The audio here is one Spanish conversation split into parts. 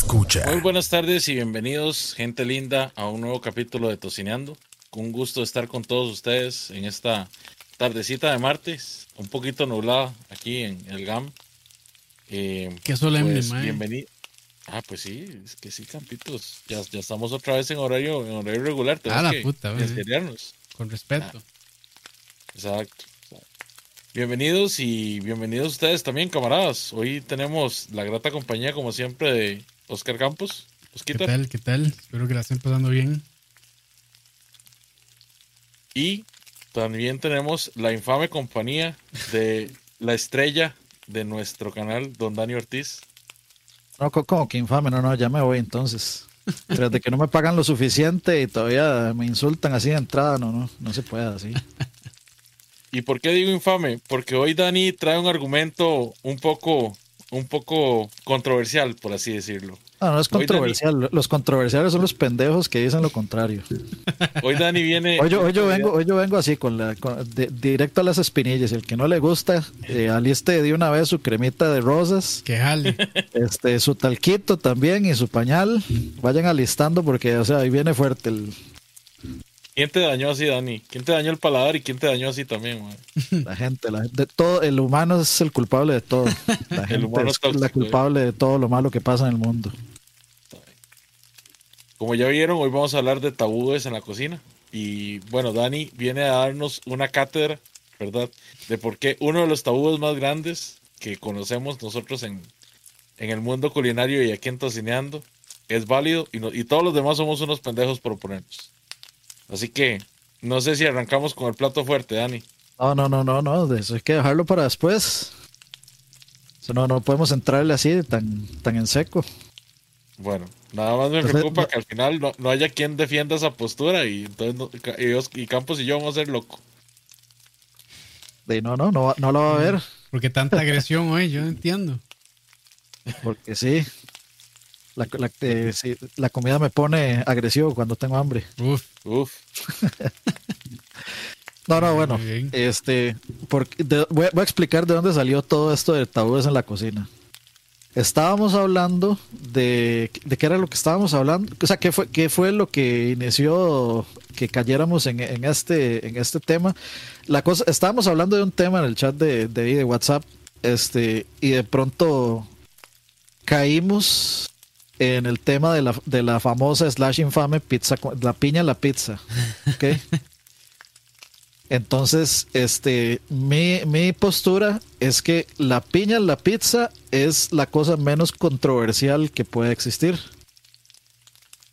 escucha. Muy buenas tardes y bienvenidos, gente linda, a un nuevo capítulo de Tocineando. Con un gusto estar con todos ustedes en esta tardecita de martes, un poquito nublada aquí en el GAM. Eh, Qué solemne, pues, Bienvenido. Ah, pues sí, es que sí, campitos. Ya, ya estamos otra vez en horario, en horario regular. ah, la puta, Con respeto. Ah, exacto. Bienvenidos y bienvenidos ustedes también, camaradas. Hoy tenemos la grata compañía, como siempre, de Oscar Campos. ¿Qué tal? ¿Qué tal? Espero que la estén pasando bien. Y también tenemos la infame compañía de la estrella de nuestro canal, don Dani Ortiz. No, como que infame, no, no, ya me voy entonces. Tras de que no me pagan lo suficiente y todavía me insultan así de entrada, no, no, no se puede así. ¿Y por qué digo infame? Porque hoy Dani trae un argumento un poco, un poco controversial, por así decirlo. No, no es controversial. Los controversiales son los pendejos que dicen lo contrario. Hoy Dani viene. Hoy yo, vengo, hoy yo vengo así, con la, directo a las espinillas. El que no le gusta, eh, aliste de una vez su cremita de rosas. Que jale. Este, su talquito también y su pañal. Vayan alistando porque, o sea, ahí viene fuerte el, ¿Quién te dañó así, Dani? ¿Quién te dañó el paladar y quién te dañó así también, La gente, la gente, todo, el humano es el culpable de todo. La gente es la culpable de todo lo malo que pasa en el mundo. Como ya vieron, hoy vamos a hablar de tabúes en la cocina. Y bueno, Dani viene a darnos una cátedra, ¿verdad? De por qué uno de los tabúes más grandes que conocemos nosotros en, en el mundo culinario y aquí en Tocineando es válido y, y todos los demás somos unos pendejos por oponernos. Así que no sé si arrancamos con el plato fuerte, Dani. No, no, no, no, no. Eso hay que dejarlo para después. no, no podemos entrarle así tan, tan en seco. Bueno, nada más me preocupa que al final no, haya quien defienda esa postura y entonces y, Campos y yo vamos a ser locos. De no, no, no, no lo va a ver. ¿Por qué tanta agresión hoy? Yo no entiendo. Porque sí. La, eh, la, comida me pone agresivo cuando tengo hambre. Uf, uf. no, no, bueno. Este, porque voy, a explicar de dónde salió todo esto de tabúes en la cocina. Estábamos hablando de, de qué era lo que estábamos hablando, o sea, qué fue, qué fue lo que inició que cayéramos en, en este, en este tema. La cosa, estábamos hablando de un tema en el chat de, de, de WhatsApp, este, y de pronto caímos en el tema de la, de la famosa slash infame pizza, la piña en la pizza. ¿okay? Entonces, este, mi, mi, postura es que la piña en la pizza es la cosa menos controversial que puede existir.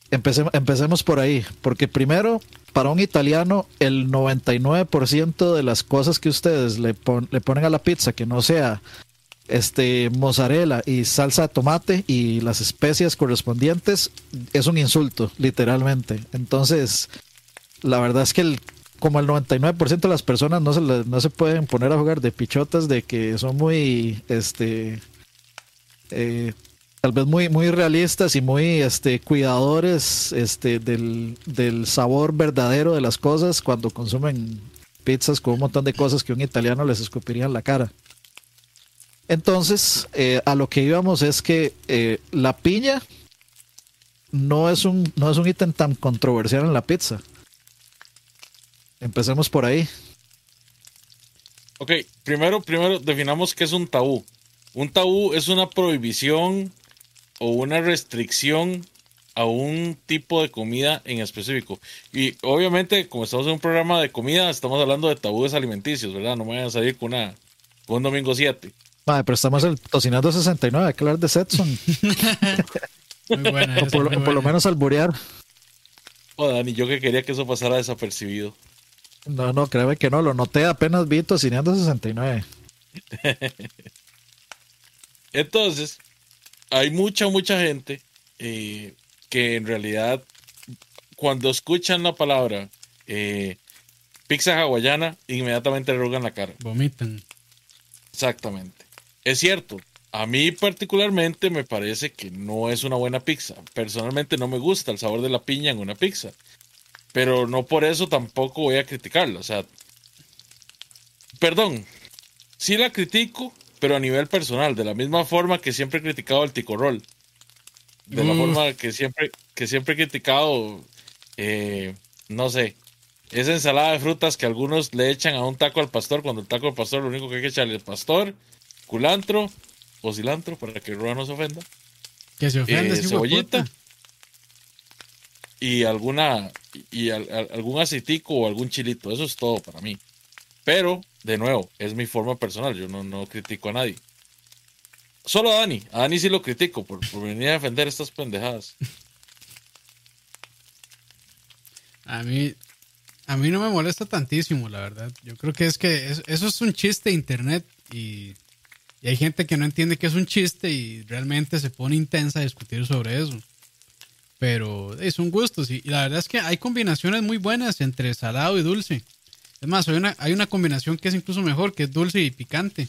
Empecemos, empecemos por ahí, porque primero, para un italiano, el 99% de las cosas que ustedes le, le ponen a la pizza que no sea este mozzarella y salsa de tomate y las especias correspondientes es un insulto, literalmente. Entonces, la verdad es que el, como el 99% de las personas no se, no se pueden poner a jugar de pichotas de que son muy, este, eh, tal vez muy, muy realistas y muy este, cuidadores este, del, del sabor verdadero de las cosas cuando consumen pizzas con un montón de cosas que un italiano les escupiría en la cara. Entonces, eh, a lo que íbamos es que eh, la piña no es, un, no es un ítem tan controversial en la pizza. Empecemos por ahí. Ok, primero, primero definamos qué es un tabú. Un tabú es una prohibición o una restricción a un tipo de comida en específico. Y obviamente, como estamos en un programa de comida, estamos hablando de tabúes alimenticios, ¿verdad? No me vayan a salir con, una, con un domingo 7. Vale, pero estamos el Tocinando 69, hay que hablar de Setson. muy buena, o por, lo menos alburear. Oh, Dani, yo que quería que eso pasara desapercibido. No, no, créeme que no, lo noté apenas vi Tocinando 69. Entonces, hay mucha, mucha gente eh, que en realidad, cuando escuchan la palabra eh, pizza hawaiana, inmediatamente le rogan la cara. Vomitan. Exactamente. Es cierto, a mí particularmente me parece que no es una buena pizza. Personalmente no me gusta el sabor de la piña en una pizza. Pero no por eso tampoco voy a criticarla. O sea, perdón, sí la critico, pero a nivel personal, de la misma forma que siempre he criticado el ticorrol. de la forma que siempre, que siempre he criticado, eh, no sé, esa ensalada de frutas que algunos le echan a un taco al pastor, cuando el taco al pastor lo único que hay que echarle es pastor, culantro o cilantro para que el no se ofenda. Que se ofenda, eh, cebollita y alguna y algún aceitico o algún chilito. Eso es todo para mí. Pero, de nuevo, es mi forma personal. Yo no, no critico a nadie. Solo a Dani. A Dani sí lo critico por, venir a defender estas pendejadas. A mí, a mí no me molesta tantísimo, la verdad. Yo creo que es que eso es un chiste de internet y, y, hay gente que no entiende que es un chiste y realmente se pone intensa a discutir sobre eso. Pero son gustos y, la verdad es que hay combinaciones muy buenas entre salado y dulce. Es más, hay una, hay una combinación que es incluso mejor, que es dulce y picante.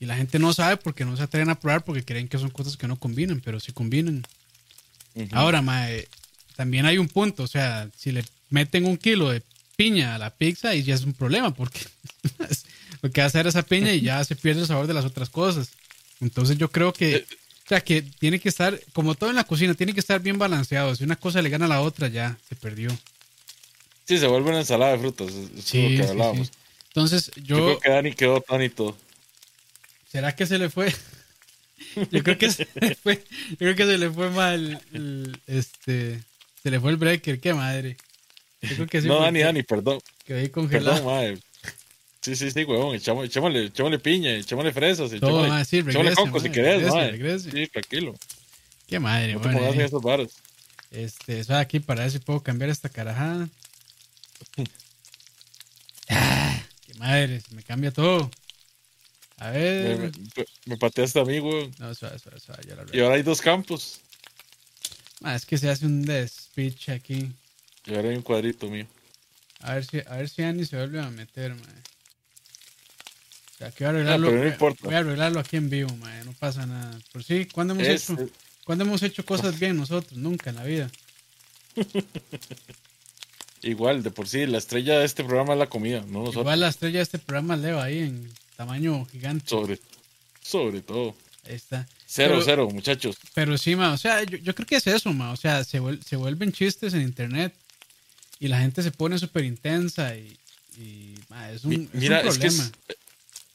Y la gente no sabe porque no se atreven a probar porque creen que son cosas que no combinan, pero sí combinan. Ahora, mae, también hay un punto, o sea, si le meten un kilo de piña a la pizza y ya es un problema porque lo que hace esa piña y ya se pierde el sabor de las otras cosas. Entonces yo creo que o sea, que tiene que estar, como todo en la cocina, tiene que estar bien balanceado. Si una cosa le gana a la otra, ya se perdió. Sí, se vuelve una ensalada de frutas. Es sí, lo que hablábamos. Entonces, yo. Yo creo que Dani quedó tan y todo. ¿Será que se le fue? yo creo que se le fue. Yo creo que se le fue mal. este. Se le fue el breaker, qué madre. Yo creo que sí. No, Dani, Dani, perdón. Quedé congelado. Perdón, madre. Sí, sí, sí, huevón. Echémosle, echémosle piña, echémosle fresas, echémosle, ah, sí, regrese, coco si querés, regrese, Sí, tranquilo. Qué madre, no te pongas en esos bares. Este, eso aquí para ver si puedo cambiar esta carajada. ah, qué madre, se me cambia todo. A ver. Me, me, me pateaste a mí, weón. No, suave, suave, suave, ya la Y ahora hay dos campos. Ah, es que se hace un despiche aquí. Y ahora hay un cuadrito mío. A ver si, a ver si Andy se vuelve a meter, madre. O sea, que voy a arreglarlo, no, importa. voy a arreglarlo aquí en vivo, man, no pasa nada. Por sí, ¿cuándo hemos, hecho, ¿cuándo hemos hecho cosas bien nosotros? Nunca en la vida. Igual, de por sí, la estrella de este programa es la comida, no nosotros. Igual la estrella de este programa Leva ahí en tamaño gigante. Sobre, sobre todo. Ahí está. Cero, cero, muchachos. Pero sí, ma, o sea, yo, yo creo que es eso, ma. O sea, se, se vuelven chistes en internet y la gente se pone súper intensa y, y ma, es un, Mira, es un problema. Es es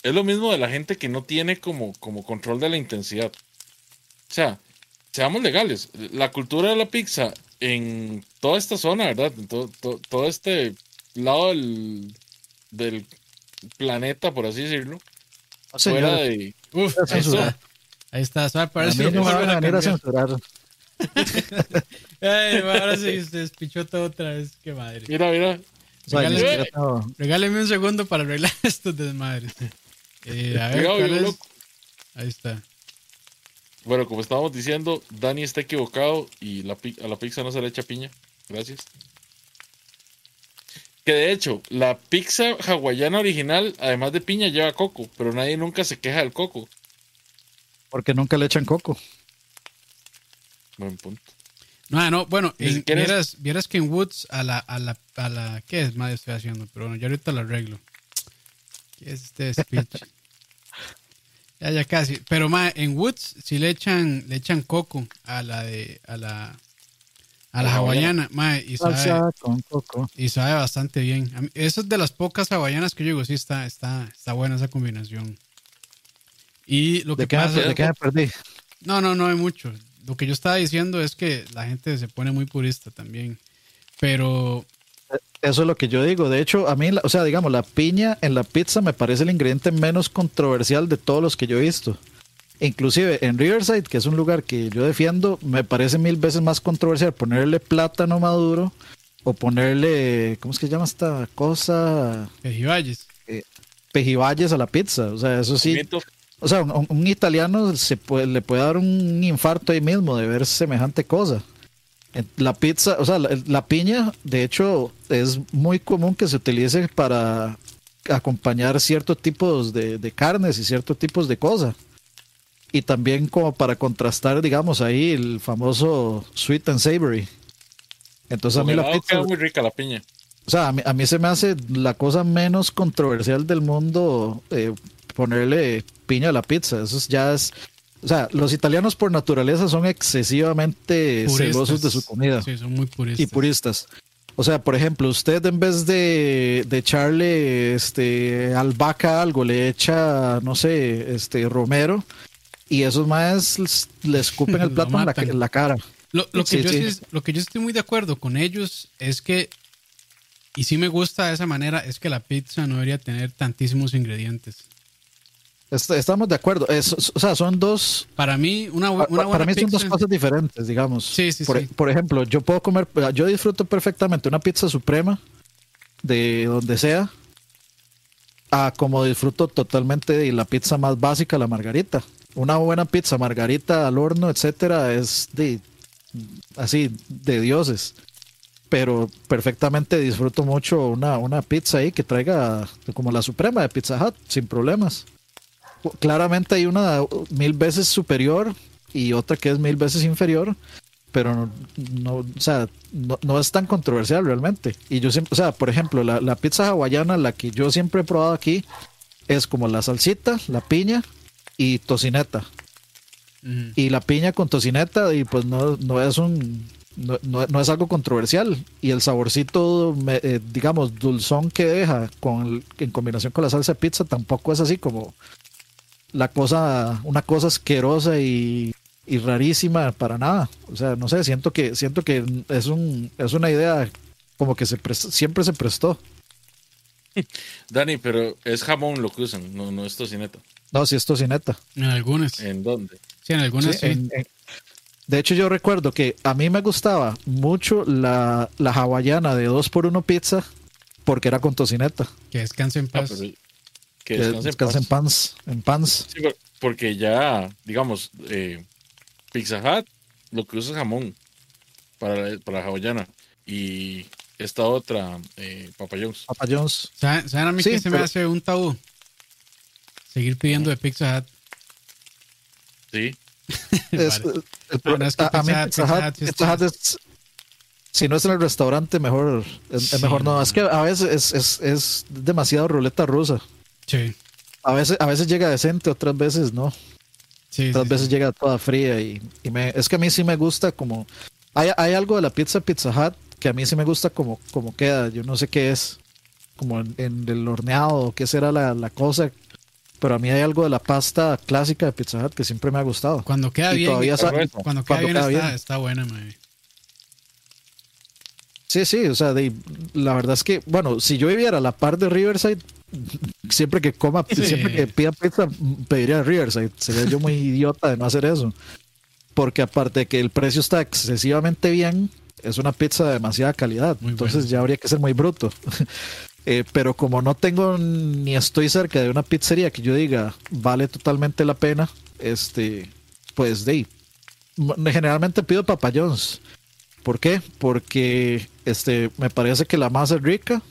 lo mismo de la gente que no tiene como, como control de la intensidad. O sea, seamos legales. La cultura de la pizza en toda esta zona, ¿verdad? En todo, todo, este lado del, del, planeta, por así decirlo. fuera de. Uf, ahí está, ¿sabes? Parece que no van a venir a censurar. Ay, ahora sí se despichó todo otra vez. Qué madre. Mira, mira. Regáleme, un segundo para arreglar estos desmadres. Eh, a ver, Ahí está. Bueno, como estábamos diciendo, Dani está equivocado y la, a la pizza no se le echa piña. Gracias. Que de hecho, la pizza hawaiana original, además de piña, lleva coco, pero nadie nunca se queja del coco. Porque nunca le echan coco. Buen punto. No, no, bueno, vieras, vieras, que en Woods a la, a la, a la, ¿qué es? Madre estoy haciendo, pero bueno, yo ahorita lo arreglo. ¿Qué es este speech? ya, ya casi. Pero ma, en Woods sí le echan, le echan coco a la de, a la, a la hawaiana, ma, y sabe, con coco. y sabe bastante bien. Esa es de las pocas hawaianas que yo digo, sí está, está, está buena esa combinación. Y lo que ¿De pasa, ¿De qué me perdí? No, no, no hay mucho. Lo que yo estaba diciendo es que la gente se pone muy purista también. Pero eso es lo que yo digo. De hecho, a mí, o sea, digamos, la piña en la pizza me parece el ingrediente menos controversial de todos los que yo he visto. Inclusive en Riverside, que es un lugar que yo defiendo, me parece mil veces más controversial ponerle plátano maduro o ponerle, ¿cómo es que se llama esta cosa? Pejibayes. Eh, pejibayes a la pizza. O sea, eso sí. O sea, un, un italiano se puede, le puede dar un infarto ahí mismo de ver semejante cosa. La pizza, o sea, la, piña, de hecho, es muy común que se utilice para acompañar ciertos tipos de, carnes y ciertos tipos de cosas. Y también como para contrastar, digamos, ahí el famoso sweet and savory. Entonces a mí la pizza... muy rica la piña. O sea, a mí, se me hace la cosa menos controversial del mundo eh, ponerle piña a la pizza. Eso ya es O sea, los italianos por naturaleza son excesivamente Puristas. celosos de su comida Sí, son muy puristas. y puristas. O sea, por ejemplo, usted en vez de, de echarle este albahaca a algo, le echa, no sé, este romero, y esos más le escupen el plato en la, matan. en la cara. Lo, lo que Sí, yo sí. lo que yo estoy muy de acuerdo con ellos es que, y sí me gusta de esa manera, es que la pizza no debería tener tantísimos ingredientes. Est- Estamos de acuerdo. Es- o sea, son dos. Para mí, una, una para buena mí son dos cosas diferentes, digamos. Sí, sí, por, sí. por ejemplo, yo puedo comer, yo disfruto perfectamente una pizza suprema de donde sea, a como disfruto totalmente de la pizza más básica, la margarita. Una buena pizza margarita al horno, etcétera, es de así de dioses. Pero perfectamente disfruto mucho una, una pizza ahí que traiga como la suprema de Pizza Hut, sin problemas. Claramente hay una mil veces superior y otra que es mil veces inferior, pero no, no, o sea, no, no es tan controversial realmente. Y yo siempre, o sea, por ejemplo, la, la pizza hawaiana, la que yo siempre he probado aquí, es como la salsita, la piña y tocineta. Ujú. Y la piña con tocineta, y pues no, no es un. No, no- no es algo controversial. Y el saborcito, eh, digamos, dulzón que deja con en combinación con la salsa de pizza tampoco es así como la cosa, una cosa asquerosa y, y rarísima para nada. O sea, no sé, siento que, siento que es un, es una idea como que se siempre se prestó. Dani, pero es jamón lo que usan, no, no es tocineta. No, si es tocineta. En algunas. ¿En dónde? Sí, en algunas Sí, sí. en- en- de hecho, yo recuerdo que a mí me gustaba mucho la, la hawaiana de 2x1 pizza porque era con tocineta. Que descanse en Ah, paz. pero que Que descanse en pans. En pans. Sí, porque ya, digamos, eh, Pizza Hut lo que usa es jamón para, la- para la hawaiana. Y esta otra, eh, Papa John's. Papa John's. ¿Saben, saben a mí Sí, que se me hace un tabú? Seguir pidiendo de Pizza Hut. Sí, Es- Vale. el- No, no, es que a, Pizza Hut- Pizza Hut- Pizza es- si no es en el restaurante, mejor es, es Sí, mejor no. no. Es que a veces es, es, es demasiado ruleta rusa. Sí, A veces, a veces llega decente, otras veces no. sí. Otras sí, veces sí. llega toda fría y, y me, es que a mí sí me gusta como... Hay, hay algo de la pizza Pizza Hut que a mí sí me gusta como, como queda. Yo no sé qué es. Como en, en el horneado, qué será la, la cosa. Pero a mí hay algo de la pasta clásica de Pizza Hut que siempre me ha gustado. Cuando queda Y bien, todavía cuando queda cuando bien, queda está, bien. está buena. Sí, sí, o sea, de- la verdad es que, bueno, si yo viviera a la par de Riverside, siempre que coma, Sí. siempre que pida pizza, pediría Riverside. Sería yo muy idiota de no hacer eso. Porque aparte de que el precio está excesivamente bien, es una pizza de demasiada calidad. Muy entonces ya habría que ser muy bruto. Eh, pero como no tengo ni estoy cerca de una pizzería que yo diga vale totalmente la pena, este, pues de generalmente pido Papa John's. ¿Por qué? Porque este, me parece que la masa es rica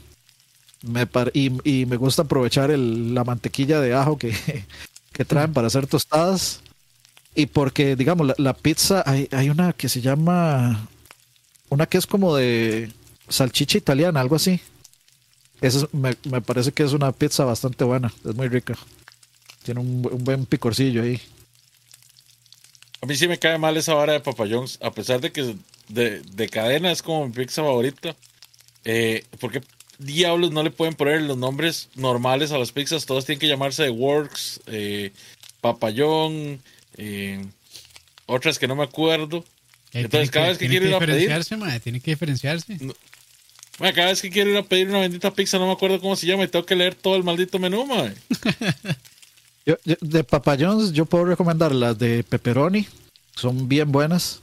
me par- y, y me gusta aprovechar el- la mantequilla de ajo que, que traen para hacer tostadas. Y porque, digamos, la, la pizza, hay, hay una que se llama, una que es como de salchicha italiana, algo así. Esa es- me, me parece que es una pizza bastante buena, es muy rica. Tiene un, un buen picorcillo ahí. a mí sí me cae mal esa vara de Papa John's, a pesar de que de, de cadena es como mi pizza favorita. Eh, ¿Por qué diablos no le pueden poner los nombres normales a las pizzas? Todos tienen que llamarse The Works, eh, Papa John, eh, otras que no me acuerdo. Eh, Entonces, cada vez que quiero ir a pedir- tiene que diferenciarse. Mae, cada vez que quiero ir a pedir una bendita pizza no me acuerdo cómo se llama y tengo que leer todo el maldito menú, mae. Yo- yo- de Papa John's yo puedo recomendar las de pepperoni, son bien buenas.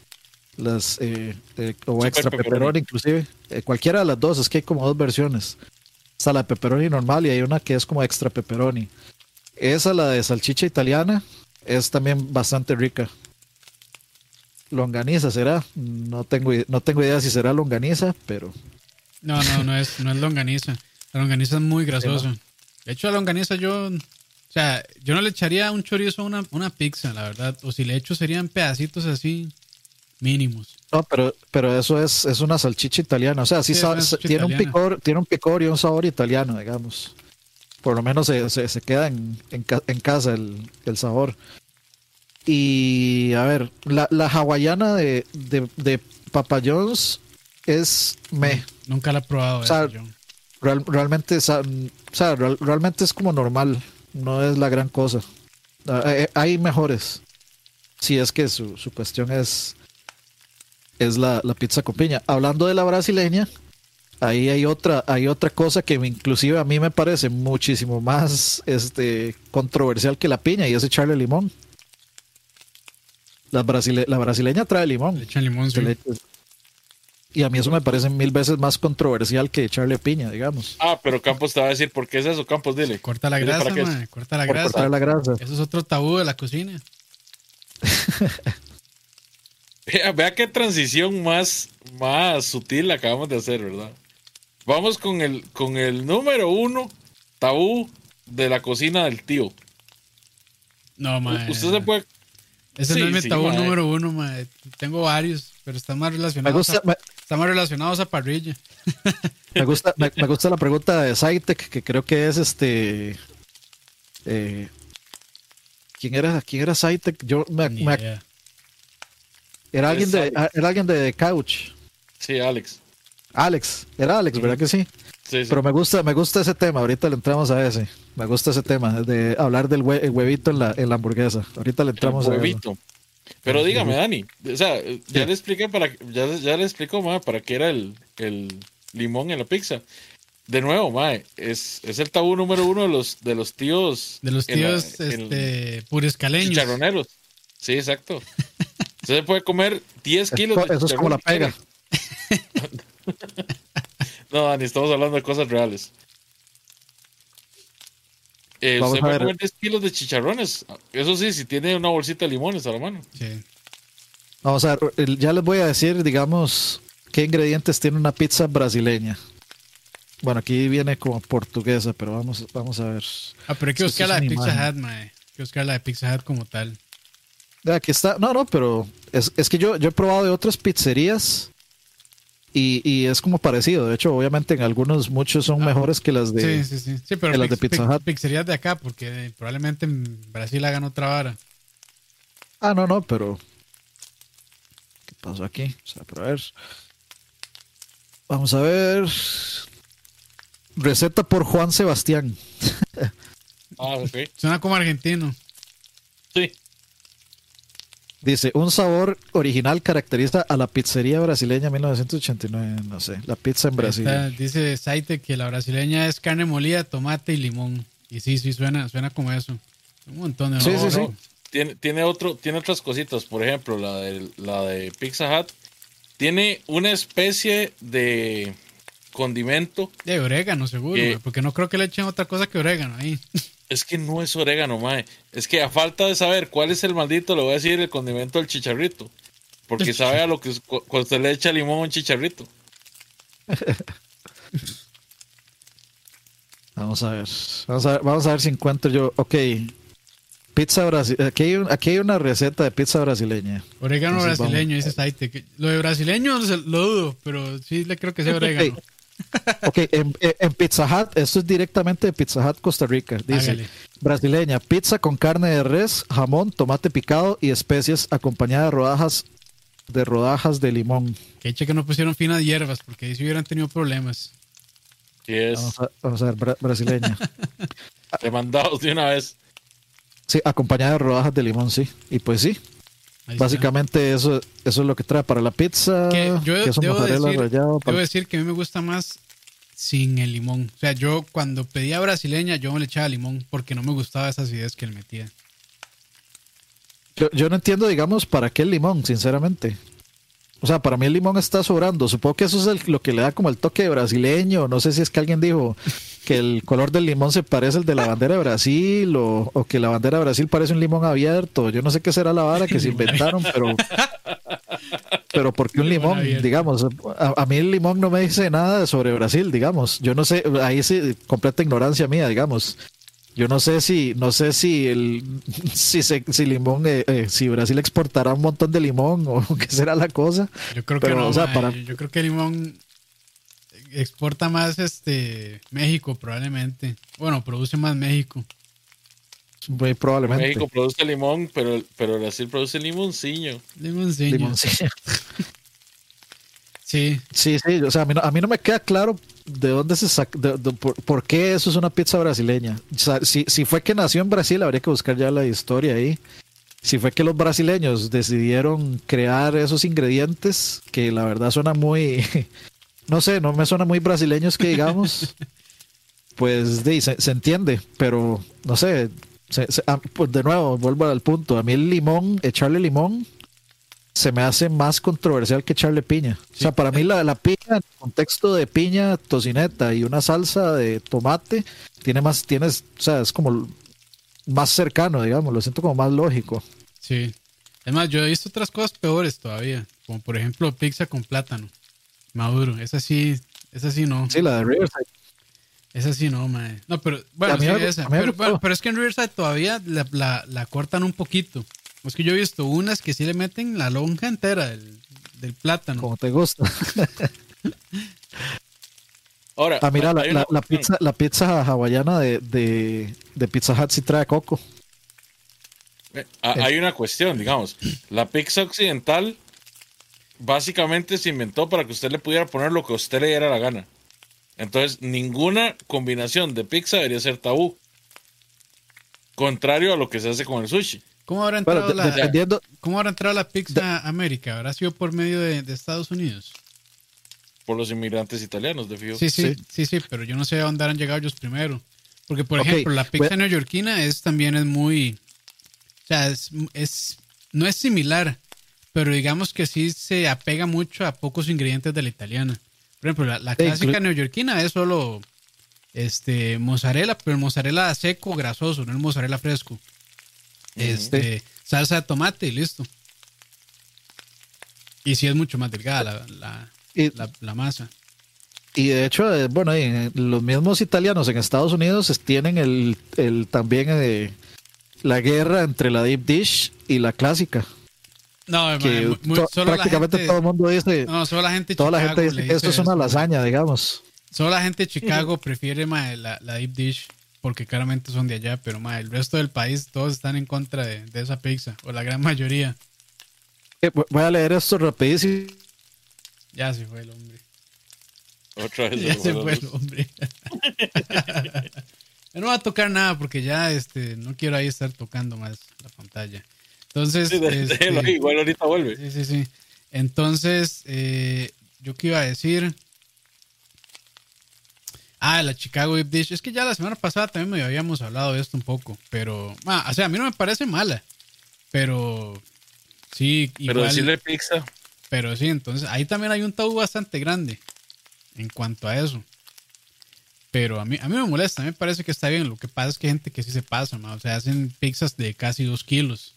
Las eh, eh, o Super extra pepperoni. pepperoni, inclusive. Eh, cualquiera de las dos, es que hay como dos versiones. Está la pepperoni normal y hay una que es como extra pepperoni. Esa, la de salchicha italiana, es también bastante rica. Longaniza será, no tengo, no tengo idea si será longaniza, pero No, no, no es, no es longaniza. La longaniza es muy grasosa. De hecho, a la longaniza yo, o sea, yo no le echaría un chorizo a una, una pizza, la verdad. O si le echo serían pedacitos así mínimos. No, pero, pero eso es, es una salchicha italiana. O sea, sí, Sí, es sa- una salchicha tiene, un picor, tiene un picor y un sabor italiano, digamos. Por lo menos se, se- se queda en, en ca- en casa el, el sabor. Y a ver, la, la hawaiana de, de, de Papa John's es me. Nunca la he probado. O sea, yo. Real- realmente, es, o sea, real- realmente es como normal. No es la gran cosa. Ah, eh, hay mejores. Si es que su, su cuestión es, es la, la pizza con piña. Hablando de la brasileña, ahí hay otra, hay otra cosa que me- inclusive a mí me parece muchísimo más este, controversial que la piña y es echarle limón. La, brasile- la brasileña trae limón. Le echan limón, sí. Le echa- Y a mí eso me parece mil veces más controversial que echarle piña, digamos. Ah, pero Campos te va a decir por qué es eso, Campos, dile. Corta la Dile grasa, Corta la grasa. cortar la grasa. Eso es otro tabú de la cocina. Vea, vea qué transición más, más sutil acabamos de hacer, ¿verdad? Vamos con el, con el número uno tabú de la cocina del tío. No, mae. Usted se puede. Ese Sí, no es mi sí, tabú mae. número uno, mae. Tengo varios, pero están más Me relacionados, gusta, a, me, están más relacionados a parrilla. me gusta, me, me gusta la pregunta de Saitek, que creo que es este. eh, ¿Quién era, quién era? Yo me, me-. Era alguien de, era alguien de The Couch. Sí, Alex. Alex, era Alex, ¿verdad que sí? Sí, sí. Pero me gusta, me gusta ese tema. Ahorita le entramos a ese. Me gusta ese tema de hablar del hue- el huevito en la, en la hamburguesa. Ahorita le El entramos a eso. huevito. Pero dígame, Dani, o sea, ya le expliqué para ya, ya le explicó, mae, para qué era el, el limón en la pizza. De nuevo, mae, es, es el tabú número uno de los de los tíos De los la- tíos en- este, puriscaleños. chicharroneros. Sí, exacto. Usted puede comer 10 Eso- kilos de eso es como la pega. No, Dani, estamos hablando de cosas reales. Eh, Vamos usted a puede ver. comer 10 kilos de chicharrones. Eso sí, si tiene una bolsita de limones a la mano. Sí. Vamos a ver, ya les voy a decir, digamos, qué ingredientes tiene una pizza brasileña. Bueno, aquí viene como portuguesa, pero vamos, vamos a ver. Ah, pero hay que buscar la de Pizza. Hut, mae. Hay que buscar la de Pizza Hut como tal. Aquí está. No, no, pero es, es que yo, yo he probado de otras pizzerías y, y es como parecido. De hecho, obviamente en algunos, muchos son Ah, mejores que las de... sí, sí, sí. Sí, pero de las de Pizza Hut. pizzerías de acá, porque probablemente en Brasil hagan otra vara. Ah, no, no, pero... ¿Qué pasó aquí? O sea, pero a ver. Vamos a ver. Receta por Juan Sebastián. Ah, ok. Suena como argentino. Sí. Dice, un sabor original caracteriza a la pizzería brasileña 1989, no sé, la pizza en Brasil. Está- dice Saite que la brasileña es carne molida, tomate y limón. Y sí, sí, suena, suena como eso. Un montón de Sí, No, sí, sí. no. Tiene, tiene, otro, tiene otras cositas. Por ejemplo, la de, la de Pizza Hut. Tiene una especie de condimento. De orégano, seguro, mae, porque no creo que le echen otra cosa que orégano ahí. Es que no es orégano, mae. Es que a falta de saber cuál es el maldito, le voy a decir el condimento del chicharrito. Porque sabe a lo que cuando usted le echa limón a un chicharrito. Vamos a ver, vamos a ver, vamos a ver si encuentro yo, ok, pizza brasileña, aquí, hay un- aquí hay una receta de pizza brasileña. Orégano Entonces, brasileño, dice Saite. que- Lo de brasileño se- lo dudo, pero sí le creo que sea orégano. Ok, en, en Pizza Hut, esto es directamente de Pizza Hut Costa Rica, dice, Hágale. brasileña, pizza con carne de res, jamón, tomate picado y especias acompañada de rodajas de rodajas de limón. Que eche que no pusieron finas hierbas, porque ahí sí hubieran tenido problemas. Y es Vamos a, vamos a ver, bra- brasileña. demandados de una vez. Sí, acompañada de rodajas de limón, sí. Y pues sí, Ahí está. básicamente eso, eso es lo que trae para la pizza. Que yo queso debo decir, rallado. debo decir que a mí me gusta más sin el limón. O sea, yo cuando pedía brasileña, yo me le echaba limón porque no me gustaba esas ideas que él metía. Yo, yo no entiendo, digamos, para qué el limón, sinceramente. O sea, para mí el limón está sobrando. Supongo que eso es el- lo que le da como el toque brasileño. No sé si es que alguien dijo que el color del limón se parece al de la bandera de Brasil o, o que la bandera de Brasil parece un limón abierto. Yo no sé qué será la vara que se inventaron, pero... Pero porque un Limón digamos, a, a mí el limón no me dice nada sobre Brasil, digamos. Yo no sé, ahí sí, completa ignorancia mía, digamos. Yo no sé si, no sé si el, si se, si limón, eh, eh, si Brasil exportará un montón de limón o qué será la cosa. Yo creo Pero, que no, o sea, mae. para- yo, yo creo que el limón exporta más este México probablemente. Bueno, produce más México. muy probablemente. México produce limón, pero, pero Brasil produce limoncillo. Limoncillo. Limoncillo. Sí. Sí, sí, o sea, a mí no, a mí no me queda claro de dónde se saca, de- de- por, por qué eso es una pizza brasileña. O sea, si, si fue que nació en Brasil, habría que buscar ya la historia ahí. Si fue que los brasileños decidieron crear esos ingredientes, que la verdad suena muy, no sé, no me suena muy brasileños que digamos, pues de, se, se entiende, pero no sé, se- se- ah, pues de nuevo, vuelvo al punto, a mí el limón, echarle limón, se me hace más controversial que echarle piña. O sea, para mí la, la piña, en el contexto de piña, tocineta y una salsa de tomate, tiene más, tienes, o sea, es como más cercano, digamos, lo siento como más lógico. Sí. Es más, yo he visto otras cosas peores todavía. Como por ejemplo pizza con plátano. Maduro. Esa sí, esa sí no. Sí, la de Riverside. Esa sí no, mae. No, pero bueno, sí, esa. Pero, pero es que en Riverside todavía la, la- la cortan un poquito. Es que yo he visto unas que sí le meten la lonja entera del, del plátano. Como te gusta. Ahora, Ah, mira, la, hay la- una la cuestión. pizza, la pizza hawaiana de, de, de Pizza Hut sí trae coco. Eh, Hay una cuestión, digamos. La pizza occidental básicamente se inventó para que usted le pudiera poner lo que a usted le diera la gana. Entonces, ninguna combinación de pizza debería ser tabú. Contrario a lo que se hace con el sushi. ¿Cómo habrá Bueno, entrado, de- la, dependiendo, ¿Cómo habrá entrado la pizza a América? ¿Habrá sido por medio de, de Estados Unidos? Por los inmigrantes italianos, de fijo. Sí, sí, Sí. sí, sí, pero yo no sé a dónde han llegado ellos primero. Porque, por ejemplo, la pizza neoyorquina es también es muy. O sea, es, es- no es similar, pero digamos que sí se apega mucho a pocos ingredientes de la italiana. Por ejemplo, la, la Sí, clásica neoyorquina es solo este mozzarella, pero el mozzarella seco, grasoso, no el mozzarella fresco. Este, salsa de tomate y listo. Y sí es mucho más delgada la, la, y, la- la masa. y de hecho, eh, bueno, eh, los mismos italianos en Estados Unidos tienen el, el también eh, la guerra entre la deep dish y la clásica. No, Que muy- solo prácticamente gente- todo el mundo dice, No, solo la gente de toda la gente dice esto es una lasaña, digamos. Solo la gente de Chicago prefiere mae, la, la deep dish porque claramente son de allá, pero mae, el resto del país todos están en contra de, de esa pizza, o la gran mayoría. Eh, voy- a leer esto rapidísimo. Ya se fue el hombre. Otra vez. Ya se fue el hombre. Yo no voy a tocar nada porque ya este no quiero ahí estar tocando más la pantalla. Entonces, Sí, de- este, ahí, igual ahorita vuelve. Sí, sí, sí. Entonces, eh, yo qué iba a decir. Ah, la Chicago Deep Dish. Es que ya la semana pasada también me habíamos hablado de esto un poco, pero, ah, o sea, a mí no me parece mala, pero sí, igual, Pero decirle pizza. pero sí, entonces ahí también hay un tabú bastante grande en cuanto a eso. Pero a mí, a mí me molesta, a mí me parece que está bien. Lo que pasa es que hay gente que sí se pasa, ma. o sea, hacen pizzas de casi dos kilos.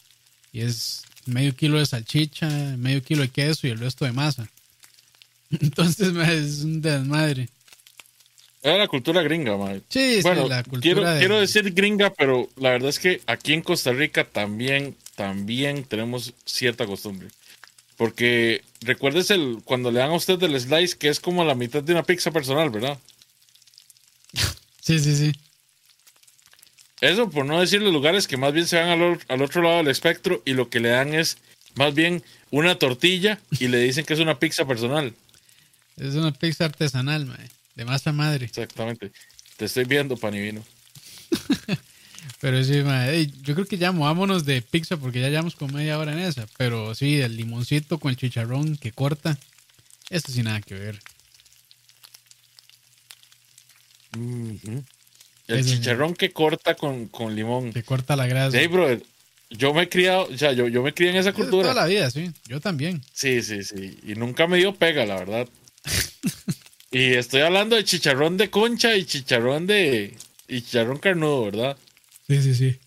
Y es medio kilo de salchicha, medio kilo de queso y el resto de masa. Entonces ma, es un desmadre. Era la cultura gringa, man. Sí, sí, Bueno, la cultura quiero, de- quiero decir gringa, pero la verdad es que aquí en Costa Rica también, también tenemos cierta costumbre. Porque recuerdes el, cuando le dan a usted el slice, que es como la mitad de una pizza personal, ¿verdad? Sí, sí, sí. Eso por no decirle lugares que más bien se van al, al otro lado del espectro y lo que le dan es más bien una tortilla y le dicen que es una pizza personal. Es una pizza artesanal, ma, de masa madre. Exactamente. Te estoy viendo, pan y vino. Pero sí, ma, ey, yo creo que ya movámonos de pizza porque ya llevamos como media hora en esa. Pero sí, el limoncito con el chicharrón que corta, eso sin nada que ver. El Ese- chicharrón que corta con, con limón. Que corta la grasa. Hey, brother, yo me he criado, o sea, yo, yo me crié en esa Toda cultura. la vida, sí. Yo también. Sí, sí, sí. Y nunca me dio pega, la verdad. y estoy hablando de chicharrón de concha y chicharrón de. Y chicharrón carnudo, ¿verdad? Sí, sí, sí.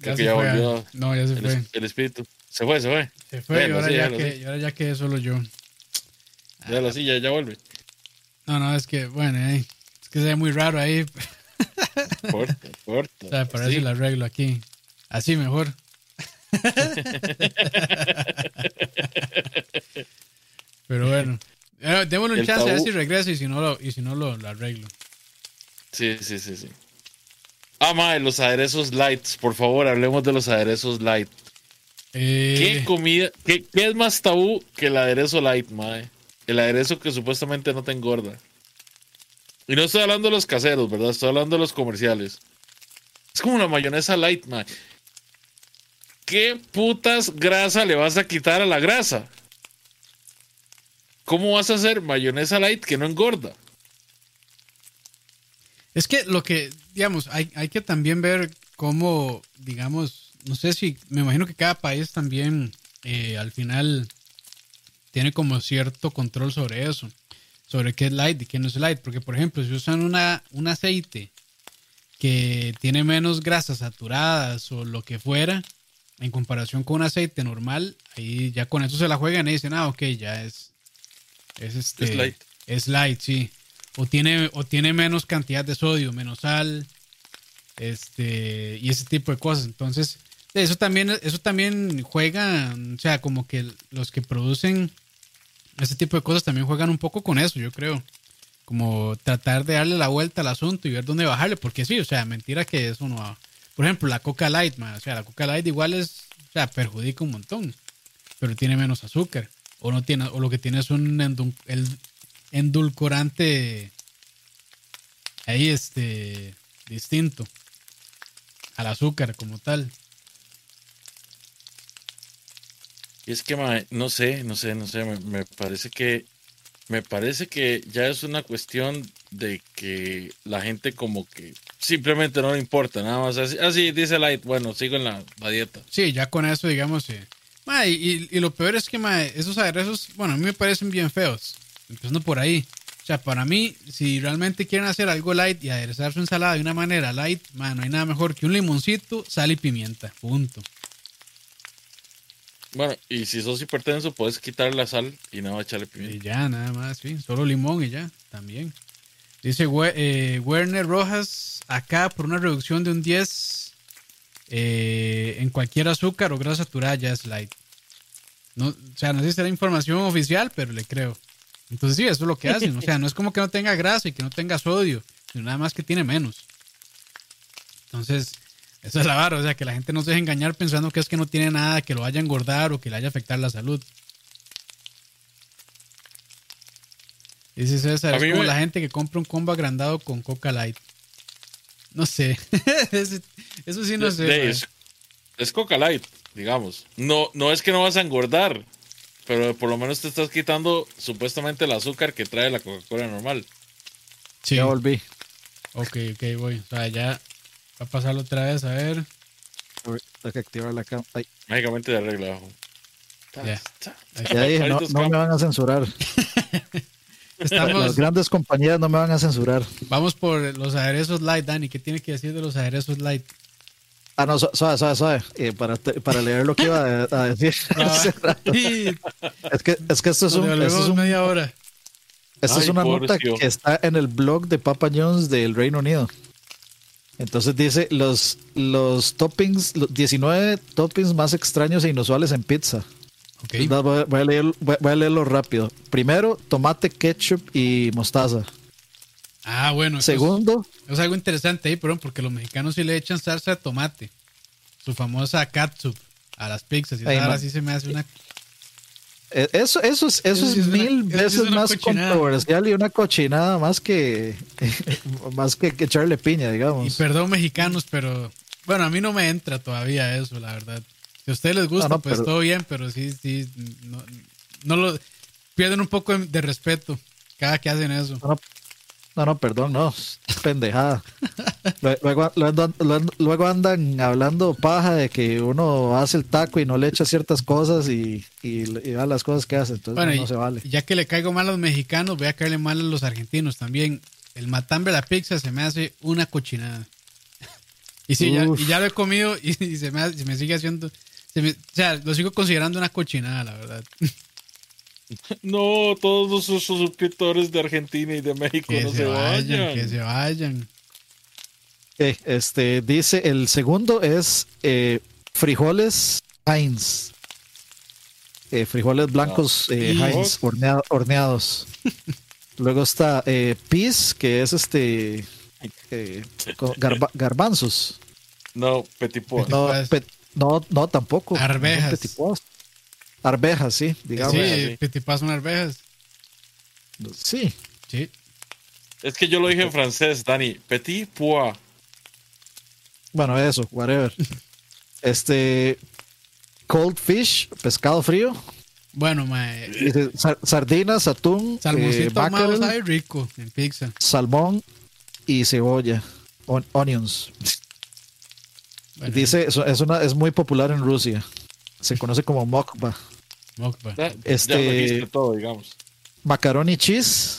Creo que ya fue. volvió No, ya se el, fue. el espíritu. Se fue, se fue. Se fue y ahora, ya que, y ahora ya quedé solo yo. Déjalo así, ya, ya vuelve. No, no, es que, bueno, eh, es que se ve muy raro ahí. Corta, corta. O sea, para Sí. lo arreglo aquí. Así mejor. Pero bueno. Eh, démosle un El chance a ver si regresa y si no lo, y si no lo, lo arreglo. Sí, sí, sí, sí. Ah, mae, los aderezos lights. Por favor, hablemos de los aderezos light. ¿Qué Eh, comida? Qué, qué es más tabú que el aderezo light, mae? El aderezo que supuestamente no te engorda. Y no estoy hablando de los caseros, ¿verdad? Estoy hablando de los comerciales. Es como la mayonesa light, mae. ¿Qué putas grasa le vas a quitar a la grasa? ¿Cómo vas a hacer mayonesa light que no engorda? Es que lo que, digamos, hay, hay que también ver cómo, digamos, no sé si, me imagino que cada país también eh, al final tiene como cierto control sobre eso, sobre qué es light y qué no es light, porque por ejemplo, si usan una, un aceite que tiene menos grasas saturadas o lo que fuera, en comparación con un aceite normal, ahí ya con eso se la juegan y dicen, ah, ok, ya es, es este, Es light. es light, sí. O tiene, o tiene menos cantidad de sodio, menos sal, este, y ese tipo de cosas. Entonces, eso también, eso también juega, o sea, como que los que producen ese tipo de cosas también juegan un poco con eso, yo creo. Como tratar de darle la vuelta al asunto y ver dónde bajarle, porque sí, o sea, mentira que eso no va. Por ejemplo, la Coca Light, o sea, la Coca Light igual es, o sea, perjudica un montón, pero tiene menos azúcar. O no tiene, o lo que tiene es un endul- el endulcorante ahí este distinto al azúcar como tal. Y es que, no sé, no sé, no sé, me, me parece que me parece que ya es una cuestión de que la gente como que simplemente no le importa, nada más así, así dice Light, bueno, sigo en la, la dieta. Sí, ya con eso, digamos, eh, ma, y, y lo peor es que ma, esos aderezos, bueno, a mí me parecen bien feos, empezando por ahí. O sea, para mí, si realmente quieren hacer algo light y aderezar su ensalada de una manera light, ma, no hay nada mejor que un limoncito, sal y pimienta, punto. Bueno, y si sos hipertenso, puedes quitar la sal y no echarle Y pimienta. ya, nada más, sí, solo limón y ya, también. Dice eh, Werner Rojas, acá por una reducción de un 10 eh, en cualquier azúcar o grasa saturada ya es light. No, o sea, no sé si será información oficial, pero le creo. Entonces sí, eso es lo que hacen. O sea, no es como que no tenga grasa y que no tenga sodio, sino nada más que tiene menos. Entonces, esa es la vara. O sea, que la gente no se deje engañar pensando que es que no tiene nada que lo vaya a engordar o que le vaya a afectar la salud. Dice César, es como me- la gente que compra un combo agrandado con Coca Light. No sé. Eso sí no sé. es, es Coca Light, digamos. No, no es que no vas a engordar, pero por lo menos te estás quitando supuestamente el azúcar que trae la Coca-Cola normal. Sí. Ya volví. Ok, ok, voy. O sea, ya va a pasarlo otra vez, a ver. Tengo que activar la cámara. Mágicamente de regla abajo. Ya. Ya dije, no, no me van a censurar. Las grandes compañías no me van a censurar. vamos por los aderezos light, Dani. ¿Qué tiene que decir de los aderezos light? Ah, no, su- suave, suave, suave. Eh, para, para leer lo que iba a, a decir. Y es, que, es que esto es, un, esto es, un- media hora. esto es una nota que está en el blog de Papa John's del Reino Unido. Entonces dice los, los toppings, los 19 toppings más extraños e inusuales en pizza. Voy, a- voy a leer, voy, voy a leerlo rápido. Primero, tomate, ketchup y mostaza. Ah, bueno. Segundo, Es, es algo interesante ahí, perdón, porque los mexicanos sí le echan salsa de tomate. Su famosa catsup a las pizzas. Y ahora sí se me hace una. Eh, Eso, eso es, eso es una- mil sí veces es una más cochinada. controversial y una cochinada más que más que, que echarle piña, Y digamos. perdón, mexicanos, pero. Bueno, a mí no me entra todavía eso, la verdad. Si a ustedes les gusta, No, no, pues pero- todo bien, pero sí, sí. No, no lo. Pierden un poco de, respeto cada que hacen eso. No, no, perdón, no, pendejada. Lue- Luego, luego, andan- luego andan hablando paja de que uno hace el taco y no le echa ciertas cosas y, y, y vean las cosas que hace, entonces Bueno, no, y- se vale. ya que le caigo mal a los mexicanos, voy a caerle mal a los argentinos también. El matambre de la pizza se me hace una cochinada. Y sí, ya, y ya lo he comido y, y se, me, se me sigue haciendo. Se me- o sea, lo sigo considerando una cochinada, la verdad. No, todos nuestros suscriptores de Argentina y de México Que no se se vayan, vayan. que se vayan. Ok, este dice el segundo es eh, frijoles Heinz. Eh, frijoles blancos eh, Y- Heinz hornea- horneados. Luego está eh, peas, que es este eh, garba- garbanzos. No, petit pois. No, Pois. No, no, tampoco. Arvejas. Arvejas, sí, digamos. Sí, sí. Petit Pas son arvejas. Sí. Sí. Es que yo lo dije en francés, Dani. Petit pois. Bueno, eso, whatever. Este. Cold fish, pescado frío. Bueno, mae. sardinas, atún, eh, sabe rico en pizza. salmón y cebolla. On- onions. Bueno, Dice, es, es una, es muy popular en Rusia. Se conoce como mokba. mokba. Este- ya todo, digamos. Macaroni cheese,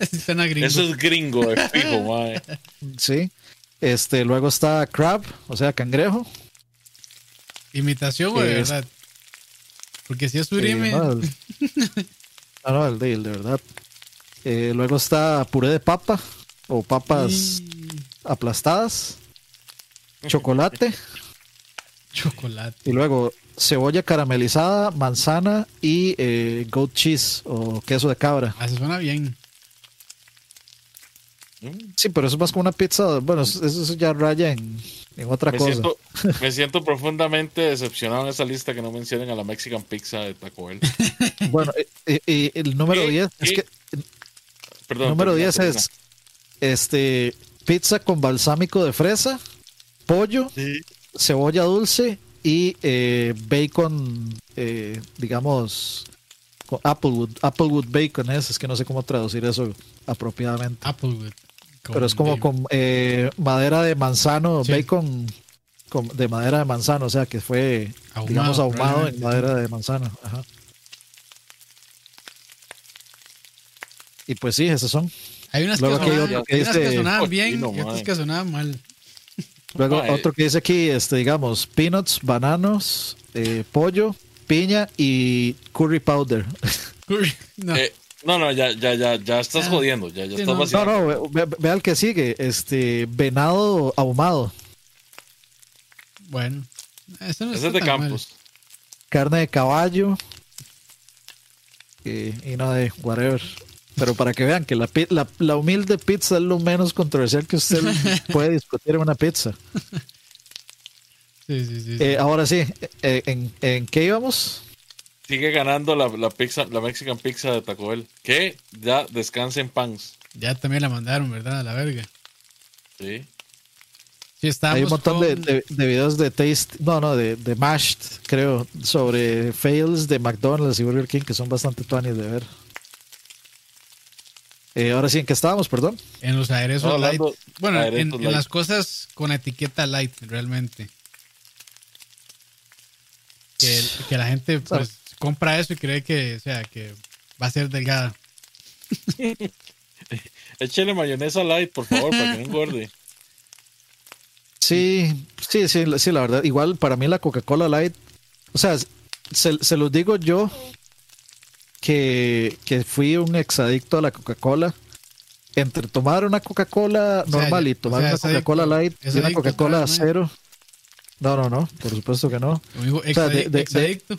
Suena gringo. Eso es gringo, de fijo, mae. sí. Este, luego está crab, o sea, cangrejo. ¿Imitación o de que es- verdad? Porque si es Eh, surimi, no, el, no, no, el de, el de verdad. Eh, luego está puré de papa o papas y aplastadas, chocolate chocolate. y luego cebolla caramelizada, manzana y eh, goat cheese o queso de cabra. Ah, eso suena bien. Sí, pero eso es más como una pizza. Bueno, eso, eso ya raya en, en otra Me cosa. siento, me siento profundamente decepcionado en esa lista que no mencionen a la Mexican Pizza de Taco Bell. Bueno, y, y el número ¿Qué? 10 es ¿Qué? que Perdón. número termina, 10 termina. es este pizza con balsámico de fresa, pollo, Sí. cebolla dulce y eh, bacon, eh, digamos, Applewood, Applewood bacon es, es que no sé cómo traducir eso apropiadamente. Applewood. Pero es como bacon. con eh, madera de manzano, Sí. bacon con- de madera de manzano, o sea que fue, Ahumado, digamos, ahumado en madera de manzano. Ajá. Y pues sí, esos son. Hay unas Luego que, sonaban, otro que hay unas que dice- sonaban bien Cochino, y otras que sonaban mal. Luego otro que dice aquí, este, digamos, peanuts, bananos, eh, pollo, piña y curry powder. No, Eh, no, no, ya, ya, ya, ya estás Ah. jodiendo. Ya, ya Sí, estás no. No, no, ve, ve- ve al que sigue, este, venado ahumado, bueno. Eso no Ese está es de mal. Campos. carne de caballo y, y no de whatever. Pero para que vean que la, pi- la, la humilde pizza es lo menos controversial que usted puede discutir en una pizza. Sí, sí, sí. sí. Eh, ahora sí, eh, ¿en, ¿en qué íbamos? Sigue ganando la, la pizza, la Mexican Pizza de Taco Bell. Que ya descansa en pans. ya también la mandaron, ¿verdad? A la verga. Sí. Sí, Hay un montón de, con- de- de videos de Taste, no, no, de, de Mashed, creo, sobre fails de McDonald's y Burger King que son bastante tuanis de ver. Eh, ahora sí, ¿en qué estábamos? Perdón. en los aderezos No, light. Bueno, en, aderezos en light. las cosas con etiqueta light, realmente. Que, que la gente pues compra eso y cree que, o sea, que va a ser delgada. Échele mayonesa light, por favor, para que no engorde. Sí, sí, sí, la- sí, la verdad. Igual para mí la Coca-Cola Light, o sea, se, se los digo yo que, que fui un exadicto a la Coca-Cola. Entre tomar una Coca-Cola O sea, normal y tomar o sea, una Coca-Cola Light es y una Coca-Cola cero. No, no, no, por supuesto que no. Sea, de- de- exadicto.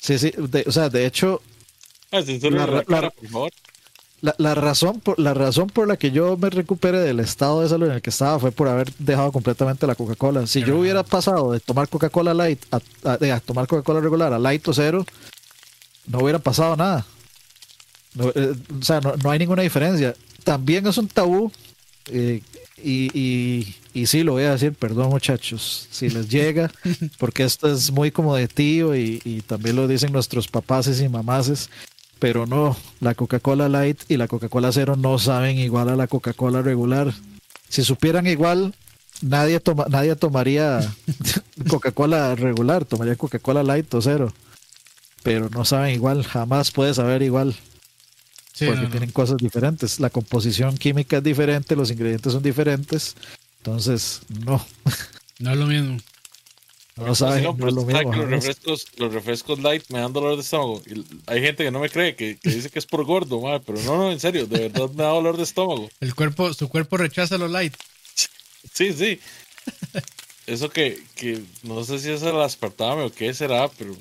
Sí, sí, de- o sea, de hecho, Ah, La- la, cara, por favor. La, la razón por, la razón por la que yo me recuperé del estado de salud en el que estaba fue por haber dejado completamente la Coca-Cola. Si yo hubiera pasado de tomar Coca-Cola Light a, a tomar Coca-Cola regular a Light o cero, no hubiera pasado nada. No, eh, o sea, no, no hay ninguna diferencia. También es un tabú eh, y, y, y sí, lo voy a decir, perdón muchachos, si les llega, porque esto es muy como de tío y, y también lo dicen nuestros papaces y mamaces, pero no, la Coca-Cola Light y la Coca-Cola Cero no saben igual a la Coca-Cola regular. Si supieran igual, nadie, toma, nadie tomaría Coca-Cola regular, tomaría Coca-Cola Light o Cero. Pero no saben igual, jamás puede saber igual Sí, porque no, no. tienen cosas diferentes. La composición química es diferente, los ingredientes son diferentes. Entonces, no, No es lo mismo. no saben, no, no pero es lo mismo. que los refrescos, los refrescos light me dan dolor de estómago. Y hay gente que no me cree, que, que dice que es por gordo, madre, pero no, no, en serio, de verdad me da dolor de estómago. El cuerpo, su cuerpo rechaza lo light. Sí, sí. Eso que, que no sé si es el aspartame o qué será, pero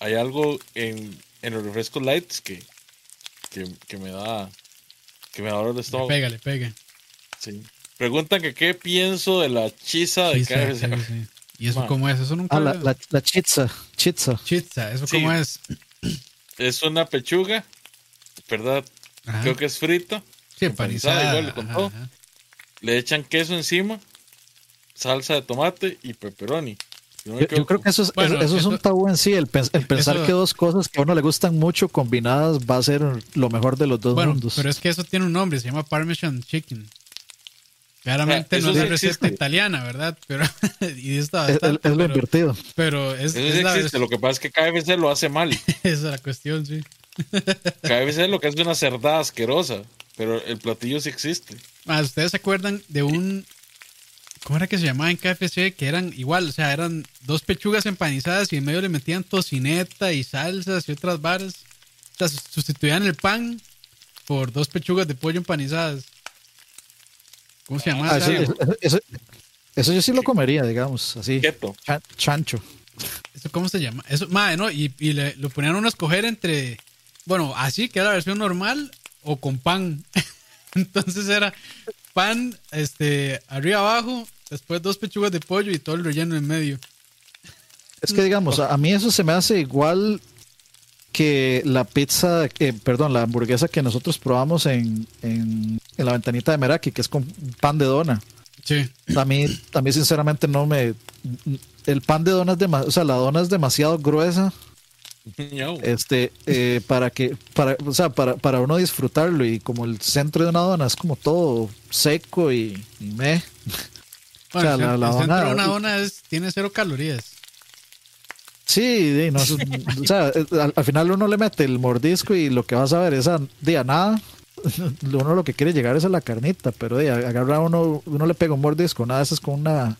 hay algo en, en los refrescos lights que, que, que me da que me adoro el Le estómago. pega, le pega. Sí. Preguntan que qué pienso de la chiza de Chizza, KFC. sí, sí. ¿Y eso Ma. cómo es? Eso nunca. Ah, la, la, la chitza, ¿eso Sí. cómo es? Es una pechuga, ¿verdad? Ajá. Creo que es frita. sí, empanizada, empanizada. igual, con ajá, todo. ajá. Le echan queso encima, salsa de tomate y pepperoni. Yo, creo que eso es, Bueno, eso, es un tabú en sí, el, pens- el pensar eso- que dos cosas que a uno le gustan mucho combinadas va a ser lo mejor de los dos Bueno, mundos. pero es que eso tiene un nombre, se llama Parmesan Chicken. Claramente Ah, no es la receta existe. italiana, ¿verdad? Pero, y está es, es- bastante, es lo pero, invertido. pero es, Eso es la, existe, lo que pasa es que KFC lo hace mal. esa es la cuestión, sí. KFC lo que es una cerdada asquerosa, pero el platillo sí existe. Ah, ¿Ustedes se acuerdan de un... ¿Cómo era que se llamaba en KFC? Que eran igual, o sea, eran dos pechugas empanizadas y en medio le metían tocineta y salsas y otras varas. O sea, sustituían el pan por dos pechugas de pollo empanizadas. ¿Cómo se? Ah, esa? eso, eso- yo sí lo comería, digamos, así. Chan- chancho. ¿Eso cómo se llama? Eso, madre, ¿no? Y, y le, lo ponían a uno a escoger entre, bueno, así, que era la versión normal, o con pan. Entonces era pan, este, arriba abajo, después dos pechugas de pollo y todo el relleno en medio. Es que digamos, a, a mí eso se me hace igual que la pizza, eh, perdón, la hamburguesa que nosotros probamos en, en, en la ventanita de Meraki, que es con pan de dona. Sí. A mí, a mí sinceramente no me... El pan de dona es demasiado, o sea, la dona es demasiado gruesa. Este eh, para que para o sea para, para uno disfrutarlo y como el centro de una dona es como todo seco y, y meh. Bueno, O sea, el, la- la el centro dona- de una dona es, tiene cero calorías. sí sí, no, o sea eh, al, al final uno le mete el mordisco y lo que vas a ver es a, de a nada uno lo que quiere llegar es a la carnita pero de, agarra uno uno le pega un mordisco nada eso es con una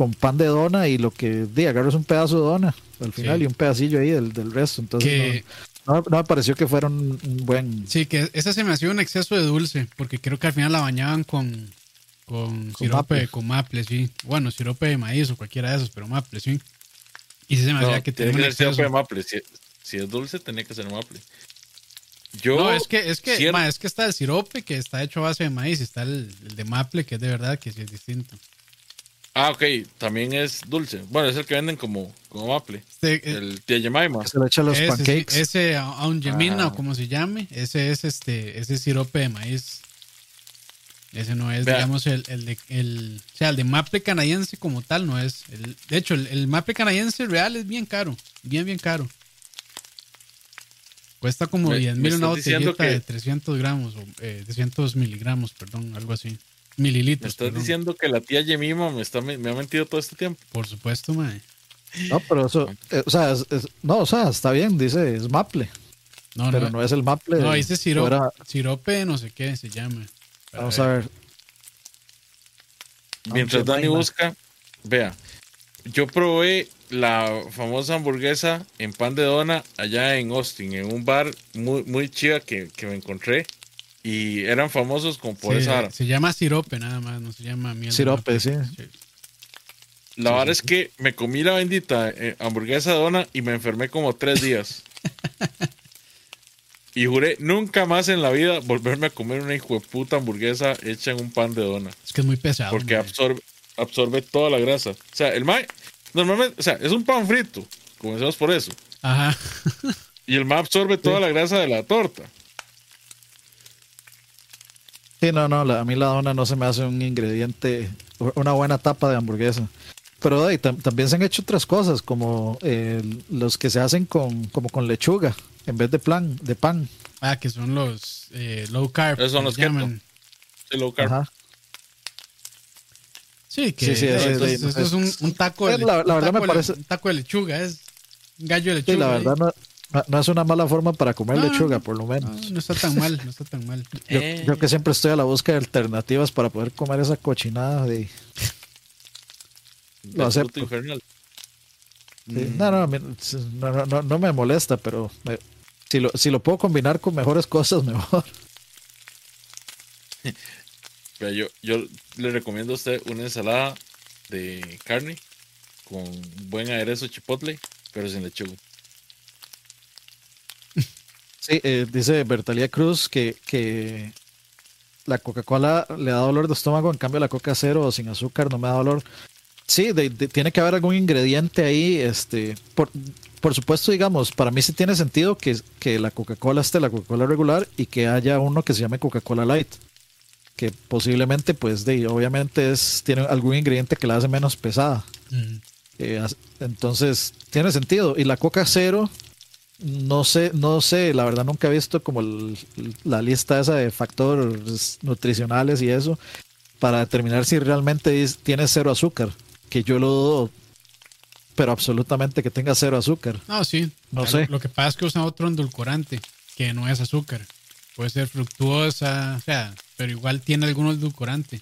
con pan de dona y lo que de, agarra es un pedazo de dona al final Sí. y un pedacillo ahí del, del resto entonces Que, no, no- no me pareció que fuera un, un buen sí, que esa se me hacía un exceso de dulce, porque creo que al final la bañaban con, con, sirope, maple. con maple, sí. Bueno, sirope de maíz o cualquiera de esos, pero maple, sí. Y sí se me hacía No, que tenía un que ser sirope exceso. de maple. Si, si es dulce, tenía que ser maple. Yo, No, es que, es que, ma, es que está el sirope que está hecho a base de maíz y está el, el de maple que es de verdad que sí es distinto. Ah, ok, también es dulce. Bueno, es el que venden como, como maple. Este, El tía Jemima. se le echa a los ese, pancakes sí, ese a- aungemina Ah. o como se llame, ese es este, ese sirope de maíz. Ese no es, Vea. digamos, el, el de, el, o sea, el de maple canadiense como tal no es. El, de hecho, el, el maple canadiense real es bien caro, bien, bien caro. Cuesta como Me- 10 me mil una botellita de que- 300 gramos, o eh, 300 miligramos, perdón, algo así. Me Mililitros, estás perdón. diciendo que la tía Jemima me, está, me, ha mentido todo este tiempo. Por supuesto, mae. No, pero eso, eh, o sea, es- es- no, o sea, está bien, dice, es maple, No, pero no, no es el maple. no, dice sirope, fuera- sirope no sé qué se llama. vamos a ver. Mientras Dani busca, vea, yo probé la famosa hamburguesa en pan de dona allá en Austin, en un bar muy, muy chiva que, que me encontré. Y eran famosos como por Sí, esa se llama sirope nada más, no se llama miel. de Sirope, sí. La vara es que me comí la bendita eh, hamburguesa de dona y me enfermé como tres días. y juré nunca más en la vida volverme a comer una hijo de puta hamburguesa hecha en un pan de dona. Es que es muy pesado. Porque absorbe, absorbe toda la grasa. O sea, el mae, normalmente, o sea, es un pan frito. Comencemos por eso. Ajá. Y el mae absorbe toda la grasa de la torta. Sí, no, no, la- a mí la dona no se me hace un ingrediente, una buena tapa de hamburguesa. Pero tam- también se han hecho otras cosas, como eh, los que se hacen con, como con lechuga, en vez de plan, de pan. Ah, que son los eh, low carb. Esos son que los les llaman. Sí, low carb. Ajá. Sí, que Sí, sí, eso- ese- eso es un, un taco de la- lechuga. la verdad me un, taco de- parece- un taco de lechuga, es un gallo de Sí, lechuga. la ahí. verdad no, no- no es una mala forma para comer No, lechuga, por lo No, menos. no está tan mal, no está tan mal. Yo, Eh. yo que siempre estoy a la búsqueda de alternativas para poder comer esa cochinada de... Lo acepto. Sí. No, no, no, no, no, no me molesta, pero me- si, lo, si lo puedo combinar con mejores cosas, mejor. Yo, yo le recomiendo a usted una ensalada de carne con buen aderezo chipotle, pero sin lechuga. Sí, eh, dice Bertalía Cruz que, que la Coca-Cola le da dolor de estómago, en cambio la Coca cero o sin azúcar no me da dolor. Sí, de- de- tiene que haber algún ingrediente ahí. Este, por, por supuesto, digamos, para mí sí tiene sentido que, que la Coca-Cola esté la Coca-Cola regular y que haya uno que se llame Coca-Cola Light. Que posiblemente, pues, de, obviamente es, tiene algún ingrediente que la hace menos pesada. Eh, entonces, tiene sentido. Y la Coca Cero, no sé, no sé, la verdad nunca he visto como el- la lista esa de factores nutricionales y eso para determinar si realmente es- tiene cero azúcar. Que yo lo dudo, pero absolutamente que tenga cero azúcar. No, sí. No Lo- sé. Lo que pasa es que usan otro endulcorante, que no es azúcar. Puede ser fructuosa, o sea, pero igual tiene algún endulcorante.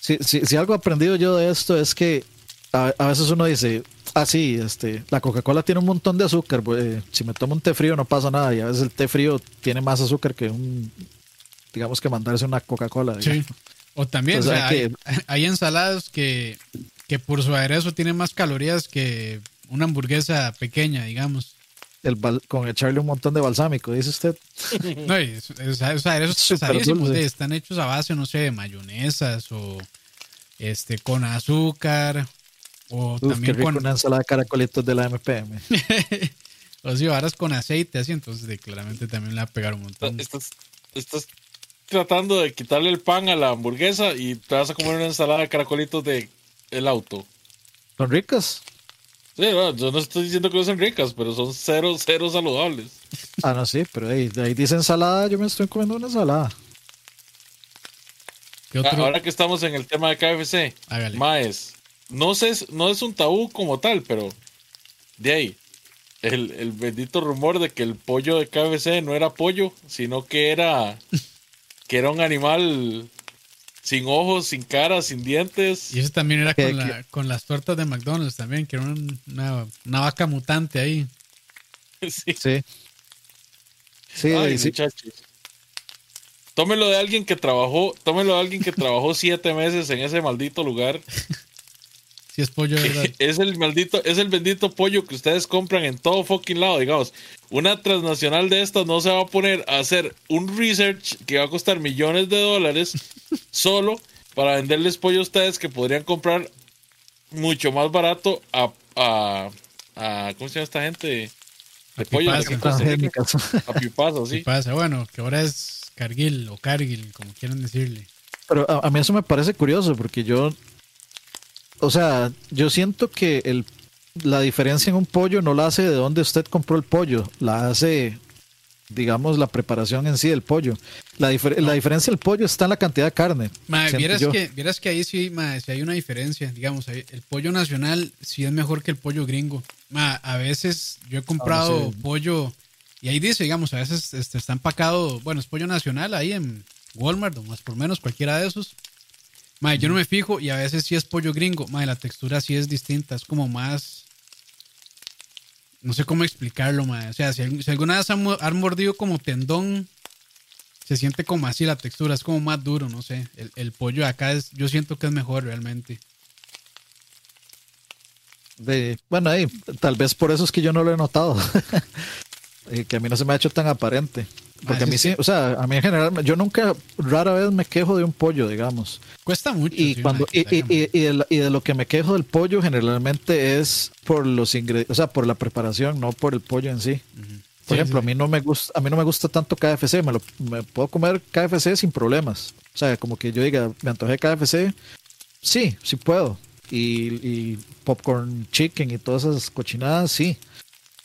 Si, si, si algo he aprendido yo de esto es que a, a veces uno dice, ah, sí, este, la Coca-Cola tiene un montón de azúcar, pues, eh, si me tomo un té frío no pasa nada, y a veces el té frío tiene más azúcar que un, digamos que mandarse una Coca-Cola. Sí. O también, o sea, hay hay ensaladas que, que por su aderezo tienen más calorías que una hamburguesa pequeña, digamos. El bal- con echarle un montón de balsámico, dice usted. No, es- es- pesadísimos, de- están hechos a base, no sé, de mayonesas o este con azúcar o Uf, qué también rico con una ensalada de caracolitos de la MPM. o si varas con aceite así, entonces de- claramente también le va a pegar un montón. Estás, estás tratando de quitarle el pan a la hamburguesa y te vas a comer una ensalada de caracolitos de el auto. ¿Son ricas? Sí, no, yo no estoy diciendo que no sean ricas, pero son cero, cero saludables. Ah, no, sí, pero ahí, dice ensalada, yo me estoy comiendo una ensalada. ¿Qué Ah, otro? Ahora que estamos en el tema de KFC, Hágale. Maes, no sé, no es un tabú como tal, pero de ahí, el, el bendito rumor de que el pollo de KFC no era pollo, sino que era, que era un animal sin ojos, sin cara, sin dientes. Y eso también era ¿Qué- con, la- con las tortas de McDonald's también, que era un- una, una vaca mutante ahí. Sí. Sí. Sí, Ay, sí. muchachos. Tómelo de alguien que trabajó, tómelo de alguien que trabajó siete meses en ese maldito lugar. Es pollo. Es el maldito, es el bendito pollo que ustedes compran en todo fucking lado, digamos. Una transnacional de estas no se va a poner a hacer un research que va a costar millones de dólares solo para venderles pollo a ustedes que podrían comprar mucho más barato a, a, a- ¿cómo se llama esta gente? De A pollo de Rica. Transgénicas. A pipazo, ¿Qué sí. Bueno, que ahora es Cargill o Cargill, como quieran decirle. Pero a, a mí eso me parece curioso porque yo, o sea, yo siento que el, la diferencia en un pollo no la hace de dónde usted compró el pollo, la hace, digamos, la preparación en sí del pollo. La, difer- la diferencia del pollo está en la cantidad de carne. Ma, siento vieras, que, vieras que ahí sí, ma, sí hay una diferencia. Digamos, el pollo nacional sí es mejor que el pollo gringo. A veces yo he comprado Ah, no sé. pollo y ahí dice, digamos, a veces este, está empacado, bueno, es pollo nacional ahí en Walmart o más por menos, cualquiera de esos. Ma, yo no me fijo y a veces sí es pollo gringo. Ma, la textura sí es distinta, es como más... No sé cómo explicarlo, ma. O sea, si, alguna vez han, mo- han mordido como tendón, se siente como así la textura, es como más duro, no sé. El, pollo acá es, yo siento que es mejor realmente. De, bueno, ahí, tal vez por eso es que yo no lo he notado. Y que a mí no se me ha hecho tan aparente. Porque Ah, a mí sí, o sea, a mí en general, yo nunca, rara vez me quejo de un pollo, digamos. Cuesta mucho. Y, sí, cuando, y, y, y- y de, la- y de lo que me quejo del pollo generalmente es por los ingredientes, o sea, por la preparación, no por el pollo en sí. Por Sí, ejemplo, sí, a mí no me gusta, a mí no me gusta tanto KFC, me lo me puedo comer KFC sin problemas. O sea, como que yo diga, me antojé KFC, sí, sí puedo. Y, y popcorn chicken y todas esas cochinadas, sí.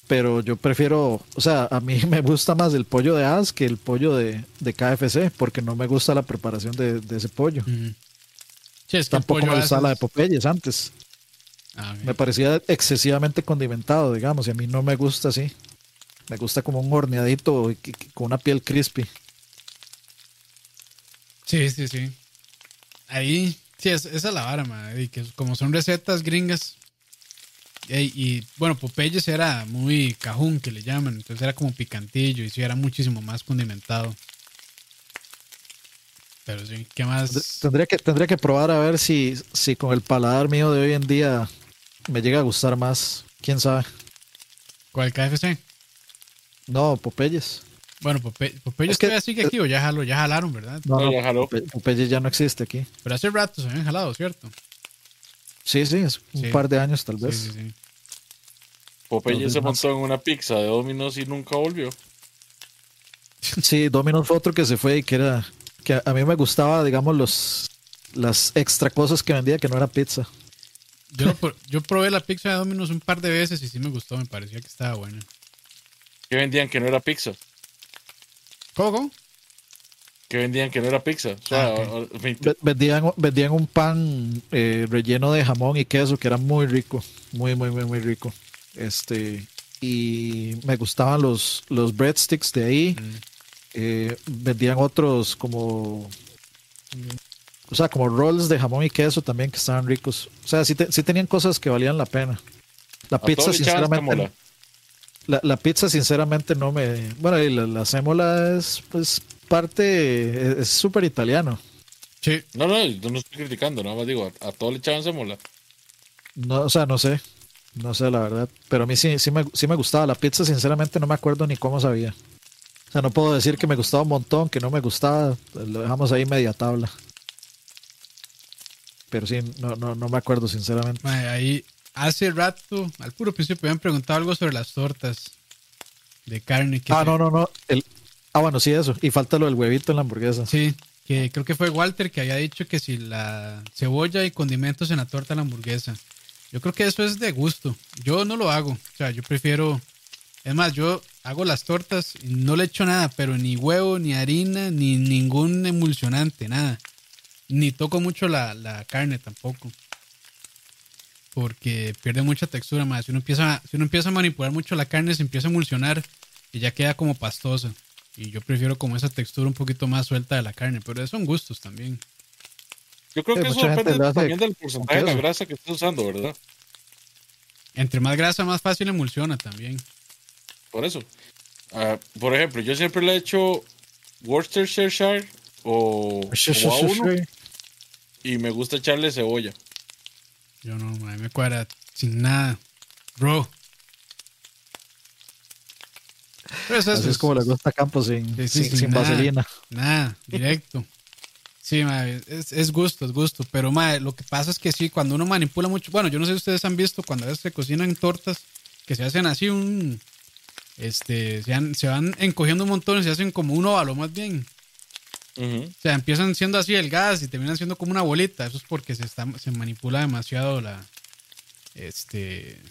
Pero yo prefiero, o sea, a mí me gusta más el pollo de As que el pollo de, de KFC, porque no me gusta la preparación de, de ese pollo. Ujú. Sí, es que el Tampoco me gustaba la de Popeyes antes. Ah. Me parecía excesivamente condimentado, digamos, y a mí no me gusta así. Me gusta como un horneadito con una piel crispy. Sí, sí, sí. Ahí, sí, es- esa es la vara, ma, y que como son recetas gringas. Y, y, bueno, Popeyes era muy cajún, que le llaman, entonces era como picantillo y sí, era muchísimo más condimentado. Pero sí, ¿qué más? Tendría que, tendría que probar a ver si, si con el paladar mío de hoy en día me llega a gustar más. ¿Quién sabe? ¿Cuál KFC? No, Popeyes. Bueno, Pope- Popeye Es que- todavía sigue aquí o ya, jaló, ya jalaron, ¿verdad? No, No, ya jaló. Pope- Popeye ya no existe aquí. Pero hace rato se habían jalado, ¿cierto? Sí, sí, es un Sí. par de años tal vez. sí, sí. Popeye se montó en una pizza de Domino's y nunca volvió. Sí, Domino's fue otro que se fue y que era que a, mí me gustaba, digamos, los las extra cosas que vendía que no era pizza. Yo, yo probé la pizza de Domino's un par de veces y sí me gustó, me parecía que estaba buena. Que vendían que no era pizza. ¿Cómo? Que vendían que no era pizza. O sea, Ah, Vendían, vendían un pan eh, relleno de jamón y queso que era muy rico, muy, muy, muy, muy rico. Este, y me gustaban los, los breadsticks de ahí. Mm. Eh, vendían otros como, o sea, como rolls de jamón y queso también que estaban ricos. O sea, sí, te- sí tenían cosas que valían la pena. La a pizza, sinceramente, la, la pizza, sinceramente, no me. Bueno, y la, la sémola es pues parte. Es súper italiano. Sí, No, no, yo no estoy criticando, nada más digo, a, a todo le echaban sémola. No, o sea, no sé. No sé, la verdad. Pero a mí sí, sí, me, sí me gustaba. La pizza, sinceramente, no me acuerdo ni cómo sabía. O sea, no puedo decir que me gustaba un montón, que no me gustaba. Lo dejamos ahí media tabla. Pero sí, no, no, no me acuerdo, sinceramente. ahí hace rato, al puro principio, me habían preguntado algo sobre las tortas de carne. Que Ah, se- no, no, no. El, ah, bueno, sí, eso. Y falta lo del huevito en la hamburguesa. Sí, que creo que fue Walter que había dicho que si la cebolla y condimentos en la torta de la hamburguesa. Yo creo que eso es de gusto. Yo no lo hago. O sea, yo prefiero. Es más, yo hago las tortas y no le echo nada, pero ni huevo, ni harina, ni ningún emulsionante, nada. Ni toco mucho la, la carne tampoco. Porque pierde mucha textura más. Si uno, empieza, si uno empieza a manipular mucho la carne, se empieza a emulsionar y ya queda como pastosa. Y yo prefiero como esa textura un poquito más suelta de la carne, pero son gustos también. Yo creo Sí, que eso depende también del porcentaje de la grasa que estés usando, ¿verdad? Entre más grasa, más fácil emulsiona también. Por eso. Ah, por ejemplo, yo siempre le he hecho Worcestershire o, o A1 y me gusta echarle cebolla. Yo no, a mí me cuadra sin nada. Bro. Pero eso Así es como le gusta Campos sin, Sí, sin, sin nada. vaselina. Nada, directo. Sí, ma, es, es gusto, es gusto. Pero ma, lo que pasa es que sí, cuando uno manipula mucho. Bueno, yo no sé si ustedes han visto cuando a veces se cocinan tortas que se hacen así un. Este, se, han- se van encogiendo un montón y se hacen como un óvalo más bien. Ujú. O sea, empiezan siendo así delgadas y terminan siendo como una bolita. Eso es porque se, está, se manipula demasiado la. Este.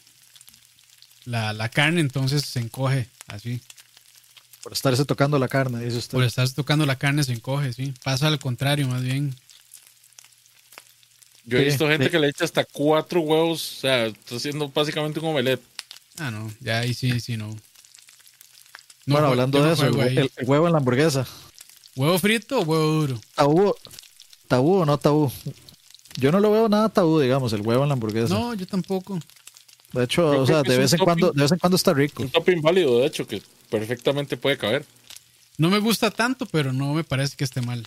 La, la carne, entonces se encoge así. Por estarse tocando la carne, dice usted. Por estar tocando la carne se encoge, sí. Pasa al contrario, más bien. Yo he visto gente que le echa hasta cuatro huevos, o sea, está haciendo básicamente un omelette. Ah, no, ya ahí sí, sí, no. No bueno, hablando de no eso, el- el huevo en la hamburguesa. ¿Huevo frito o huevo duro? ¿Tabú, tabú o no tabú? Yo no lo veo nada tabú, digamos, el huevo en la hamburguesa. No, yo tampoco. De hecho, Yo o sea, de vez en cuando, de vez en cuando está rico. Un topping válido, de hecho, que perfectamente puede caber. No me gusta tanto, pero no me parece que esté mal.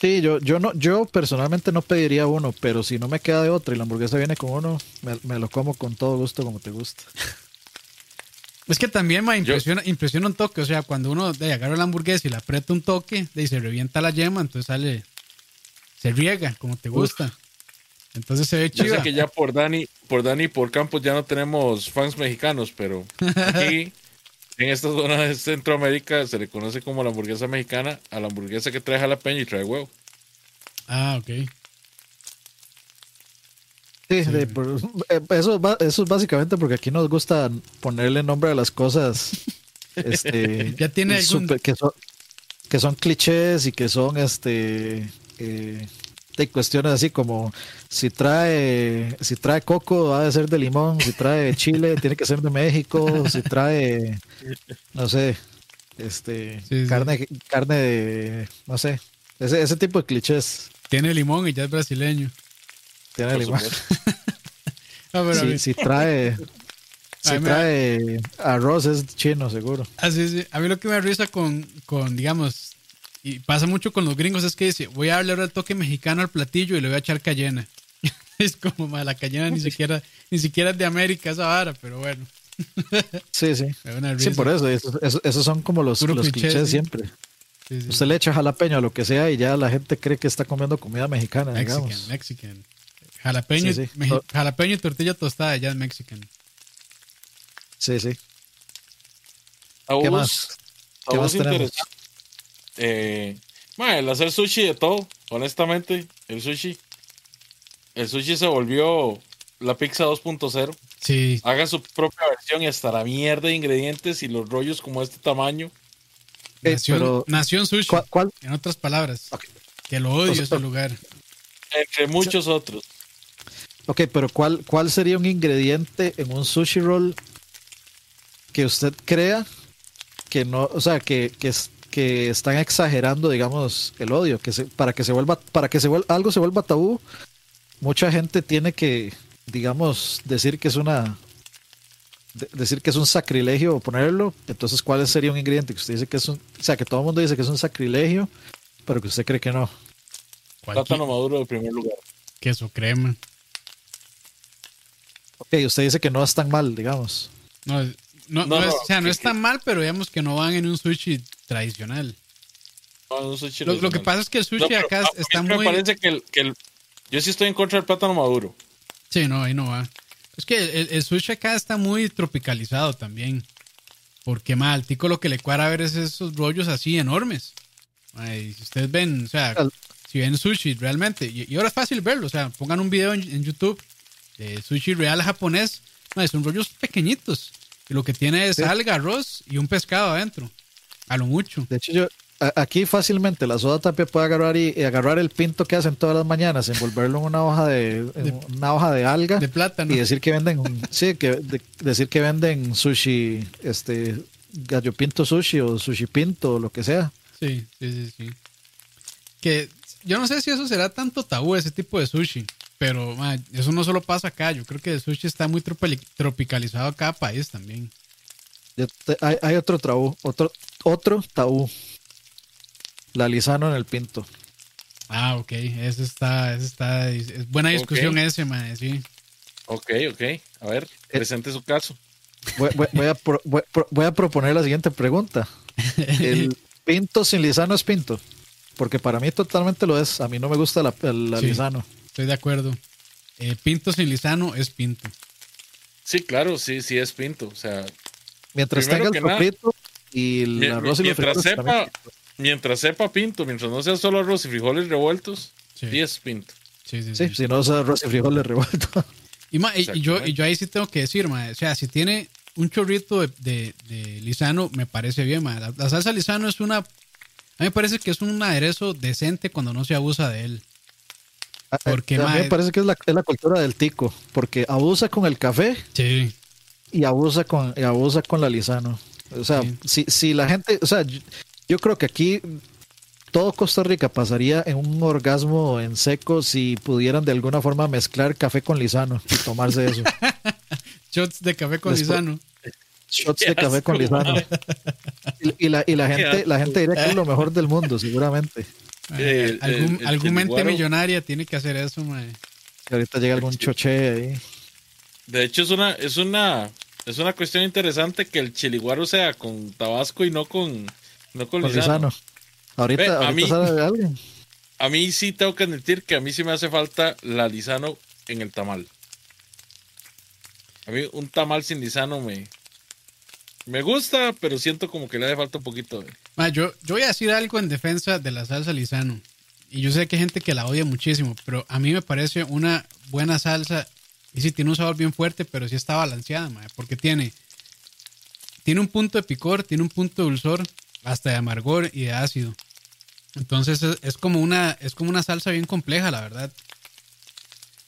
Sí, yo, yo no, yo personalmente no pediría uno, pero si no me queda de otro y la hamburguesa viene con uno, me, me lo como con todo gusto como te gusta. Es que también me impresiona, impresiona un toque. O sea, cuando uno de, agarra la hamburguesa y le aprieta un toque, de, y se revienta la yema, entonces sale. Se riega como te gusta. Entonces se ve Yo chido. sé que ya por Dani, por Dani y por Campos ya no tenemos fans mexicanos, pero aquí en esta zona de Centroamérica se le conoce como la hamburguesa mexicana a la hamburguesa que trae jalapeño y trae huevo. Ah, ok. Sí, de- por- eh, eso, eso es básicamente porque aquí nos gusta ponerle nombre a las cosas este, Ya tiene algún- súper- que, son, que son clichés y que son este eh, de cuestiones así como si trae si trae coco ha de ser de limón, si trae chile tiene que ser de México, si trae no sé, este Sí, sí. carne carne de no sé, ese, ese tipo de clichés Tiene limón y ya es brasileño. tiene por limón. Si, mí- si trae, si me- trae arroz es chino, seguro. Ah, sí. A mí lo que me da risa con, con, digamos, y pasa mucho con los gringos es que dice, voy a darle ahora el toque mexicano al platillo y le voy a echar cayena. es como, ma, la cayena ni siquiera, ni siquiera es de América esa vara, pero bueno. Sí, sí. Sí, por eso. eso- eso- esos son como los, Puro los cliché, clichés sí. siempre. Sí, sí. Usted le echa jalapeño a lo que sea y ya la gente cree que está comiendo comida mexicana, Mexican, digamos. Mexican. Jalapeño, Sí, sí. meji- jalapeño y tortilla tostada, ya es Mexican. Sí, sí. ¿Qué más? ¿Qué más tenemos? Eh, ma, el hacer sushi de todo, honestamente, el sushi. El sushi se volvió la pizza 2.0. Sí, Hagan su propia versión y hasta la mierda de ingredientes y los rollos como este tamaño. Ok, nació, pero nació en sushi. ¿cuál, cuál- En otras palabras, que lo odio O sea, ese lugar. Entre muchos otros. ok, pero ¿cuál, ¿cuál sería un ingrediente en un sushi roll que usted crea que no, o sea, que, que, es- que están exagerando, digamos, el odio, que se, para que se vuelva, para que se vuelva, algo se vuelva tabú, mucha gente tiene que, digamos, decir que es una de- decir que es un sacrilegio ponerlo, entonces ¿cuál sería un ingrediente que usted dice que es un, o sea, que todo el mundo dice que es un sacrilegio, pero que usted cree que no? Plátano maduro de primer lugar. queso crema. Ok, usted dice que no es tan mal, digamos. No, no, No, no es, no, o sea, no es tan mal, pero digamos que no van en un sushi tradicional. No, un sushi Lo, lo que pasa es que el sushi No, acá a mí está me muy... parece que el, que el- Yo sí estoy en contra del plátano maduro. Sí, no, ahí no va. Es que el, el sushi acá está muy tropicalizado también. Porque mal, tico lo que le cuadra ver es esos rollos así enormes. Ay, si ustedes ven, o sea, si ven sushi realmente, y, y ahora es fácil verlo, o sea, pongan un video en, en YouTube de sushi real japonés, ay, son rollos pequeñitos. Y lo que tiene es Sí. alga, arroz y un pescado adentro. A lo mucho. De hecho, yo aquí fácilmente la soda tapia puede agarrar y, y agarrar el pinto que hacen todas las mañanas, envolverlo en una hoja de, una hoja de alga De plátano. y decir que venden, sí, que de- decir que venden sushi, este gallo pinto sushi o sushi pinto o lo que sea. Sí, sí, sí, sí. Que yo no sé si eso será tanto tabú, ese tipo de sushi. Pero eso no solo pasa acá. Yo creo que el sushi está muy tropicalizado a cada país también. Te- hay, hay otro tabú, otro otro tabú. La lisano en el pinto. Ah, ok. Eso está, eso está. Es buena discusión ese, man. Sí. Ok, ok. A ver, presente su caso. Voy, voy- voy a, pro- voy- pro- voy a proponer la siguiente pregunta. ¿El pinto sin lisano es pinto? Porque para mí totalmente lo es. A mí no me gusta la, la Sí. lisano. Estoy de acuerdo. Eh, pinto sin lisano es pinto. Sí, claro, sí, sí es pinto. O sea, Mientras tenga el sofrito y el mi- arroz y los mientras frijoles sepa, mientras sepa pinto, mientras no sea solo arroz y frijoles revueltos, Sí, sí es pinto. sí, sí. Sí, sí. si no es arroz y frijoles revueltos. Y, ma, yo, y yo ahí sí tengo que decir, ma, o sea, si tiene un chorrito de, de- de lisano, me parece bien, ma. La, la salsa lisano es una... A mí me parece que es un aderezo decente cuando no se abusa de él. Porque, a mí mae- me parece que es la, es la cultura del tico, porque abusa con el café Sí. y abusa con, y abusa con la lisano. O sea, Sí. si, si la gente, o sea, yo, yo creo que aquí todo Costa Rica pasaría en un orgasmo en seco si pudieran de alguna forma mezclar café con lisano y tomarse eso. Shots de café con Después- lisano. Shots Qué de café con lisano. mae. Y, y la, y la gente, la gente diría que es lo mejor del mundo, seguramente. El- algún el- el algún mente millonaria tiene que hacer eso, ma. Que ahorita llega algún choche ahí. De hecho, es una, es una, es una cuestión interesante que el chiliguaro sea con tabasco y no con, no con, Con lisano. lisano. Ahorita, Ve, a mí- sale alguien. A mí sí tengo que admitir que a mí sí me hace falta la lisano en el tamal. A mí un tamal sin lisano me, me gusta, pero siento como que le hace falta un poquito de... Ma, yo, yo voy a decir algo en defensa de la salsa lisano. Y yo sé que hay gente que la odia muchísimo, pero a mí me parece una buena salsa. Y sí, tiene un sabor bien fuerte, pero sí está balanceada, porque tiene, tiene un punto de picor, tiene un punto de dulzor, hasta de amargor y de ácido. Entonces es, es como una, es como una salsa bien compleja, la verdad.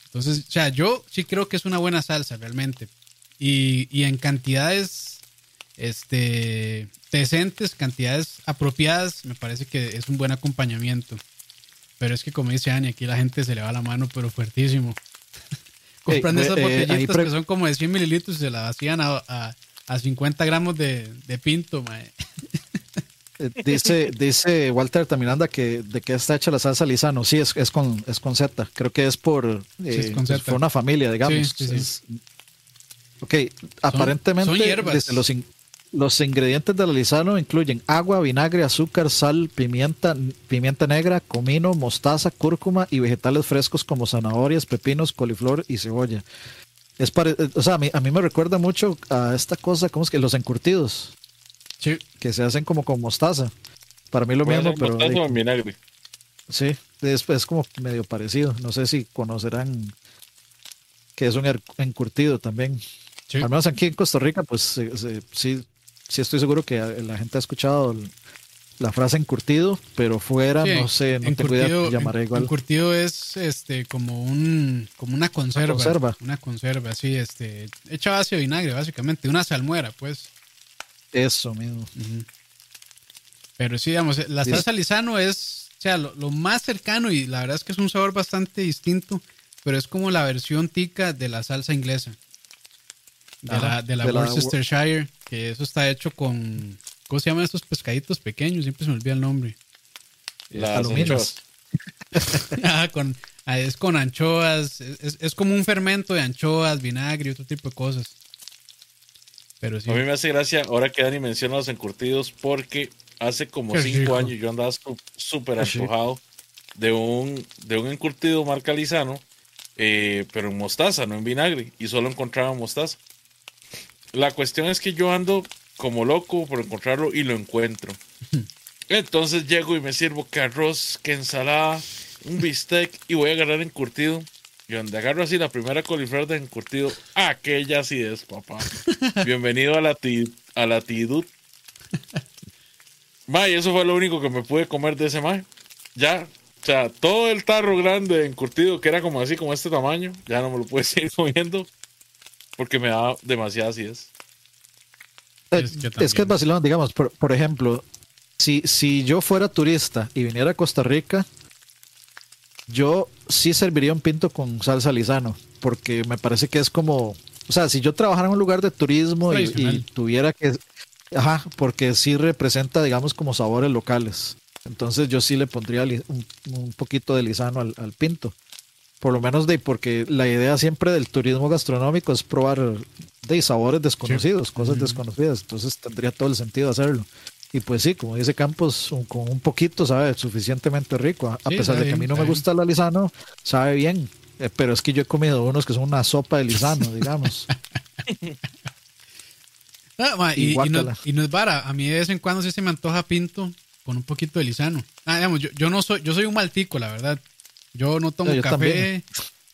Entonces, o sea, yo sí creo que es una buena salsa realmente. Y, y en cantidades este, decentes, cantidades apropiadas, me parece que es un buen acompañamiento. Pero es que como dice Ani, aquí la gente se le va la mano, pero fuertísimo. Compran Eh, esas botellitas que son como de 100 mililitros y se las vacían a, a, a 50 gramos de, de pinto, mae. Eh, Dice, dice Walter Tamiranda que de qué está hecha la salsa lisano. Sí, es, es con es con Z. Creo que es por eh, es con pues, una familia, digamos. Sí, sí, sí. Es- Ok, aparentemente son dice, los, in- los ingredientes del alisano incluyen agua, vinagre, azúcar, sal, pimienta, pimienta negra, comino, mostaza, cúrcuma y vegetales frescos como zanahorias, pepinos, coliflor y cebolla. Es pare- eh, o sea, a mí, a mí me recuerda mucho a esta cosa, ¿cómo es que? Los encurtidos, Sí. que se hacen como con mostaza. Para mí lo mismo, pero mostaza o vinagre. sí, es, es como medio parecido. No sé si conocerán que es un er- encurtido también. Sí. Al menos aquí en Costa Rica, pues se- sí, sí estoy seguro que la gente ha escuchado la frase encurtido, pero fuera, Sí, no sé, no idea, encurtido- llamaré igual. Encurtido es este como un como una conserva, conserva. una conserva, así este hecha base de vinagre básicamente, una salmuera, pues. Eso mismo. Pero sí, digamos, la Sí. salsa lisano es, o sea, lo, lo más cercano y la verdad es que es un sabor bastante distinto, pero es como la versión tica de la salsa inglesa. De Ajá, la, de la de la- Worcestershire, que eso está hecho con, ¿cómo se llaman estos pescaditos pequeños? Siempre se me olvida el nombre. Las anchoas. Ah, con, ah, es con anchoas, es, es- es como un fermento de anchoas, vinagre y otro tipo de cosas. Pero sí. A mí me hace gracia ahora que Dani menciona los encurtidos porque hace como Qué cinco rico. años yo andaba súper rico. antojado de un, de un encurtido marca Lizano, eh, pero en mostaza, no en vinagre, y solo encontraba mostaza. La cuestión es que yo ando como loco por encontrarlo y lo encuentro. Entonces llego y me sirvo que arroz, que ensalada, un bistec y voy a agarrar encurtido. Y donde agarro así la primera coliflor de encurtido, aquella sí es, papá. Bienvenido a la, ti- a la tidud. May, eso fue lo único que me pude comer de ese may. Ya, o sea, todo el tarro grande de encurtido, que era como así, como este tamaño, ya no me lo pude seguir comiendo porque me daba demasiada acidez. Eh, Es que Es que es vacilón, digamos, por, por ejemplo, si, si yo fuera turista y viniera a Costa Rica, yo sí serviría un pinto con salsa lisano, porque me parece que es como, o sea, si yo trabajara en un lugar de turismo y, tuviera que, ajá, porque sí representa, digamos, como sabores locales. Entonces yo sí le pondría li- un, un poquito de lisano al, al pinto. Por lo menos de, porque la idea siempre del turismo gastronómico es probar de sabores desconocidos, cosas desconocidas. Entonces tendría todo el sentido hacerlo. Y pues sí, como dice Campos, un- con un poquito sabe suficientemente rico. A, Sí, pesar de que a mí no me gusta la lisano, sabe bien. Eh, pero es que yo he comido unos que son una sopa de lisano, digamos. Ah, ma, Y y, y no, guácala. y no es vara. A mí de vez en cuando sí se me antoja pinto con un poquito de lisano. Ah, digamos, yo, yo no soy, yo soy un maltico, la verdad. Yo no tomo yo café, también.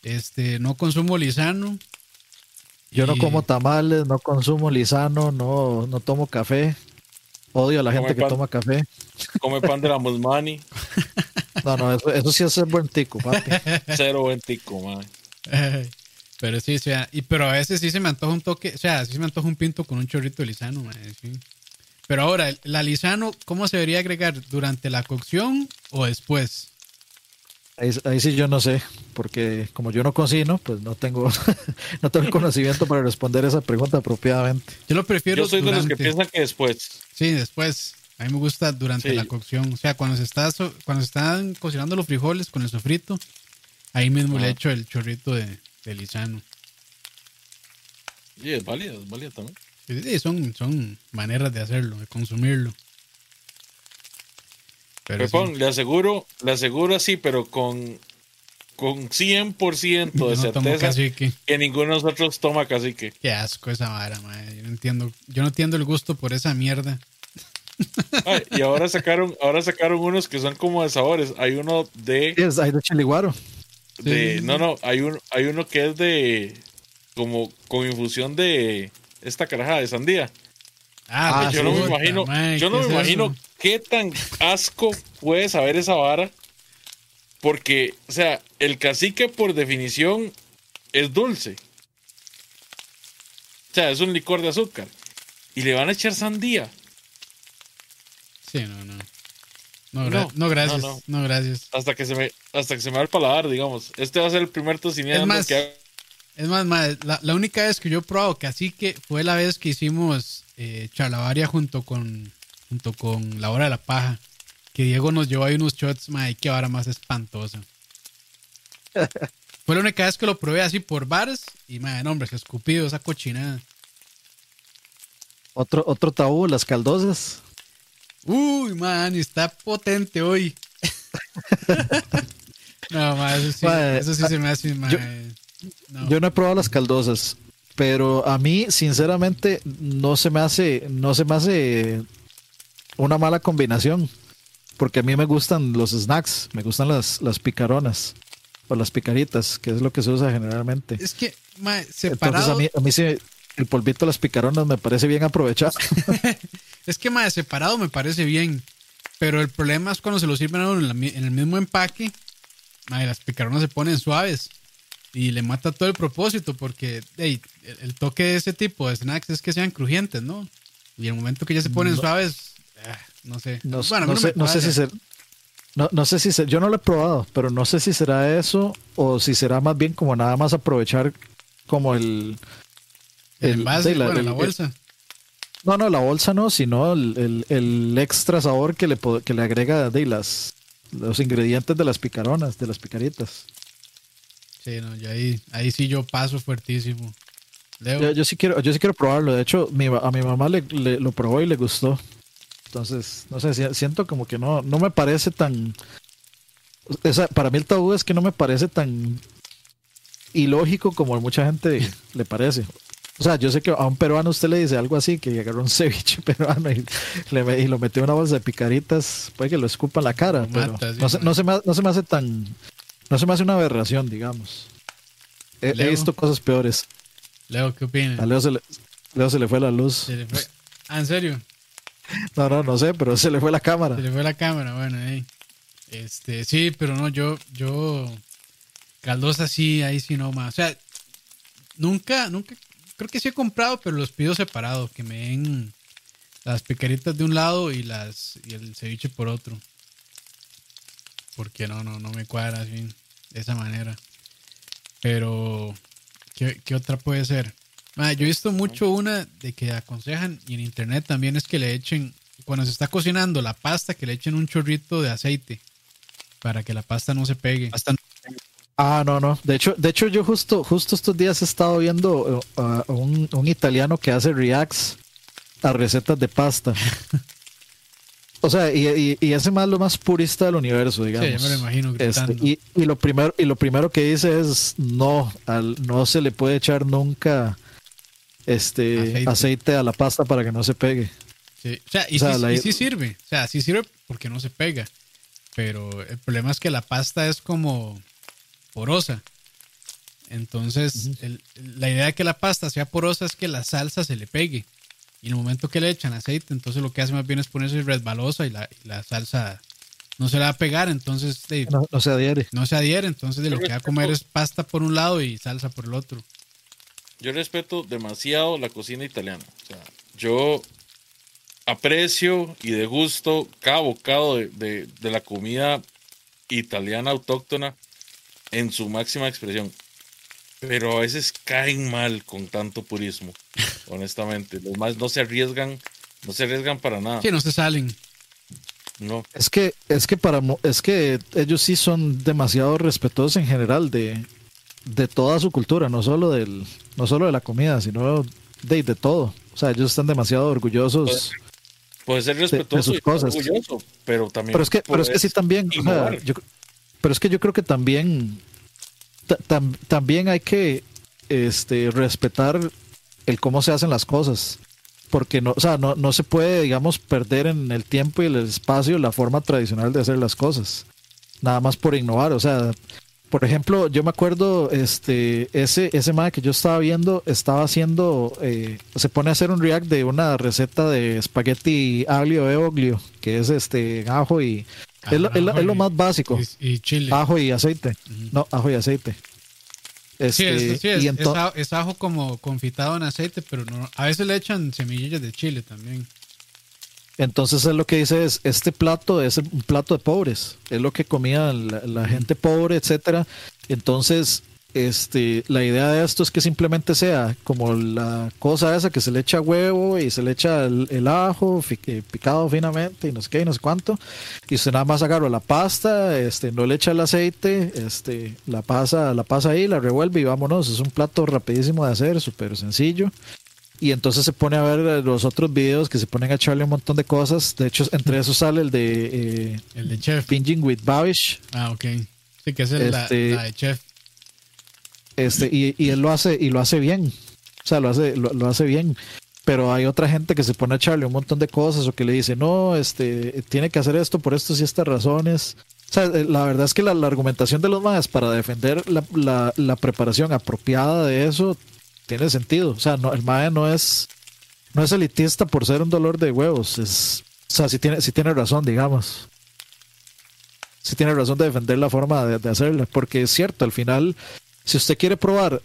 este, no consumo lisano. Yo no como tamales, no consumo lisano, no, no tomo café. Odio a la Come gente que toma café. Come pan de la Musmani, No, no, eso, eso sí es ser buen tico, papi. cero ventico, man. Ay, Pero sí, o sea, y, pero a veces sí se me antoja un toque, o sea, sí se me antoja un pinto con un chorrito de lisano, ma, sí. Pero ahora, el- la lisano, ¿cómo se debería agregar? ¿Durante la cocción o después? Ahí, ahí sí yo no sé, porque como yo no cocino, pues no tengo, no tengo el conocimiento para responder esa pregunta apropiadamente. Yo lo prefiero Yo soy de los que piensan que después. Sí, después. A mí me gusta durante Sí. la cocción. O sea, cuando se está cuando se están cocinando los frijoles con el sofrito, ahí mismo le Ajá. echo el chorrito de, de lisano. Sí, es válida, es válida también. Sí, sí, son, son maneras de hacerlo, de consumirlo. Pero sí. Pepón, le aseguro, le aseguro así, pero con, con 100% Yo de no tomo certeza cacique. que ninguno de nosotros toma cacique. Qué asco esa vara, madre. Yo no entiendo, yo no entiendo el gusto por esa mierda. Ay, y ahora sacaron, ahora sacaron unos que son como de sabores. Hay uno de, es- hay de chiliguaro. de Sí. no, no, hay un, hay uno que es de como con infusión de esta caraja de sandía. Ah, Ah, yo no me imagino, yo no ¿qué me es imagino eso? Qué tan asco puede saber esa vara. Porque, o sea, el cacique por definición es dulce. O sea, es un licor de azúcar. Y le van a echar sandía. Sí, no, no. No, gra- No, no, gracias. no, gracias. Hasta que se me, hasta que se me va el paladar, digamos. Este va a ser el primer tocineando Es más, que hago. Es más, mae, la, la única vez que yo he probado cacique fue la vez que hicimos eh, charlavaria junto con, junto con la hora de la paja. Que Diego nos llevó ahí unos shots, mae, qué vara más espantosa. Fue la única vez que lo probé así por bares y, madre, no, hombre, se escupido esa cochinada. Otro, otro tabú, las caldosas. Uy, man, está potente hoy. no, man, eso sí, eso sí se me hace, yo- no. Yo no he probado las caldosas, pero a mí, sinceramente, no se me hace, no se me hace una mala combinación. Porque a mí me gustan los snacks, me gustan las, las picaronas o las picaritas, que es lo que se usa generalmente. Es que, Entonces separado. a mí, a mí sí, el polvito de las picaronas me parece bien aprovechado. Es que, mae, separado me parece bien. Pero el problema es cuando se lo sirven en, la en el mismo empaque. Mae, las picaronas se ponen suaves. Y le mata todo el propósito. Porque ey, el, el toque de ese tipo de snacks es que sean crujientes, ¿no? Y el momento que ya se ponen No. suaves. Ah, no sé. No, Bueno, no sé, no sé si ser, no, no sé si ser, yo no lo he probado, pero no sé si será eso o si será más bien como nada más aprovechar como el El el- envase, sí, la- bueno, el- la bolsa. No, no, la bolsa no, sino el, el- el extra sabor que le, que le agrega de las, los ingredientes de las picaronas, de las picaritas. Sí, no, yo ahí, ahí sí yo paso fuertísimo. Yo sí quiero, yo sí quiero probarlo. De hecho, mi, a mi mamá le, le- lo probó y le gustó. Entonces, no sé, si- siento como que no, no me parece tan. Esa, para mí el tabú es que no me parece tan ilógico como a mucha gente le parece. O sea, yo sé que a un peruano usted le dice algo así, que agarró un ceviche peruano y, le, y lo metió en una bolsa de picaritas, puede que lo escupa en la cara, Lo pero mata, sí, no, se, no, se me, no se me hace tan... No se me hace una aberración, digamos. He, visto cosas peores. Leo, ¿qué opinas? A Leo se le, Leo se le fue la luz. Se le fue- Ah, ¿en serio? No, no, no sé, pero se le fue la cámara. Se le fue la cámara, bueno, ahí. Este, sí, pero no, yo, yo, caldosa sí, ahí sí no más. O sea, nunca, nunca, creo que sí he comprado, pero los pido separados, que me den las picaritas de un lado y las, y el ceviche por otro. Porque no, no, no me cuadra así, de esa manera. Pero, ¿qué, qué otra puede ser? Ah, yo he visto mucho una de que aconsejan y en internet también es que le echen, cuando se está cocinando la pasta, que le echen un chorrito de aceite para que la pasta no se pegue. Ah, no, no. De hecho, de hecho yo justo, justo estos días he estado viendo uh, a un, un italiano que hace reacts a recetas de pasta. O sea, y, y, y ese más lo más purista del universo, digamos. Sí, ya me lo imagino Este, y, y lo primero, y lo primero que dice es no, al, no se le puede echar nunca este Aceite. aceite. a la pasta para que no se pegue. Sí, O sea, y, O sea, sí, la- y sí sirve. O sea, sí sirve porque no se pega. Pero el problema es que la pasta es como porosa. Entonces, el- la idea de que la pasta sea porosa es que la salsa se le pegue. Y en el momento que le echan aceite, entonces lo que hace más bien es ponerse resbalosa y la, y la salsa no se la va a pegar. Entonces, de- No, no se adhiere. no se adhiere. Entonces, de lo que va a comer es pasta por un lado y salsa por el otro. Yo respeto demasiado la cocina italiana. O sea, yo aprecio y degusto cada bocado de, de- de la comida italiana autóctona en su máxima expresión. Pero a veces caen mal con tanto purismo, honestamente. Los más no se arriesgan, no se arriesgan para nada. Que no se salen. No. Es que, es que para mo- es que ellos sí son demasiado respetuosos en general de, de toda su cultura, no solo del, no solo de la comida, sino de, de todo. O sea, ellos están demasiado orgullosos. Puede ser respetuoso sus y estar cosas. orgulloso, pero también. Pero es que, pero es que sí también, o sea, innovar. yo- pero es que yo creo que también, ta- tam- también hay que este, respetar el cómo se hacen las cosas. Porque no, o sea, no, no se puede, digamos, perder en el tiempo y el espacio la forma tradicional de hacer las cosas. Nada más por innovar. O sea, por ejemplo, yo me acuerdo, este, ese, ese man que yo estaba viendo, estaba haciendo, eh, se pone a hacer un react de una receta de espagueti aglio e oglio, que es este ajo y es, lo, es lo- es lo más básico. Y, y chile. Ajo y aceite. No, ajo y aceite. Sí, Este, es, sí, es, y es ajo como confitado en aceite, pero no, a veces le echan semillas de chile también. Entonces es lo que dice es, este plato es un plato de pobres, es lo que comía la, la gente pobre, etcétera. Entonces, este, la idea de esto es que simplemente sea como la cosa esa que se le echa huevo y se le echa el, ajo eh, picado finamente y no sé qué y no sé cuánto. Y usted nada más agarra la pasta, este, no le echa el aceite, este, la pasa, la pasa ahí, la revuelve y vámonos. Es un plato rapidísimo de hacer, súper sencillo. Y entonces se pone a ver los otros videos que se ponen a echarle un montón de cosas. De hecho, entre esos sale el de... Eh, el de Chef. Pinging with Babish. Ah, ok. Sí, que es el, este, la, de Chef. Este, y, y, él lo hace, y lo hace bien. O sea, lo hace, lo, hace bien. Pero hay otra gente que se pone a echarle un montón de cosas o que le dice, no, este, tiene que hacer esto por estos y estas razones. O sea, eh, la verdad es que la, argumentación de los más para defender la, la, preparación apropiada de eso tiene sentido. O sea, no, el MAE no es, no es elitista por ser un dolor de huevos. Es, o sea, sí tiene, sí tiene razón, digamos. Sí tiene razón de defender la forma de, de hacerla. Porque es cierto, al final, si usted quiere probar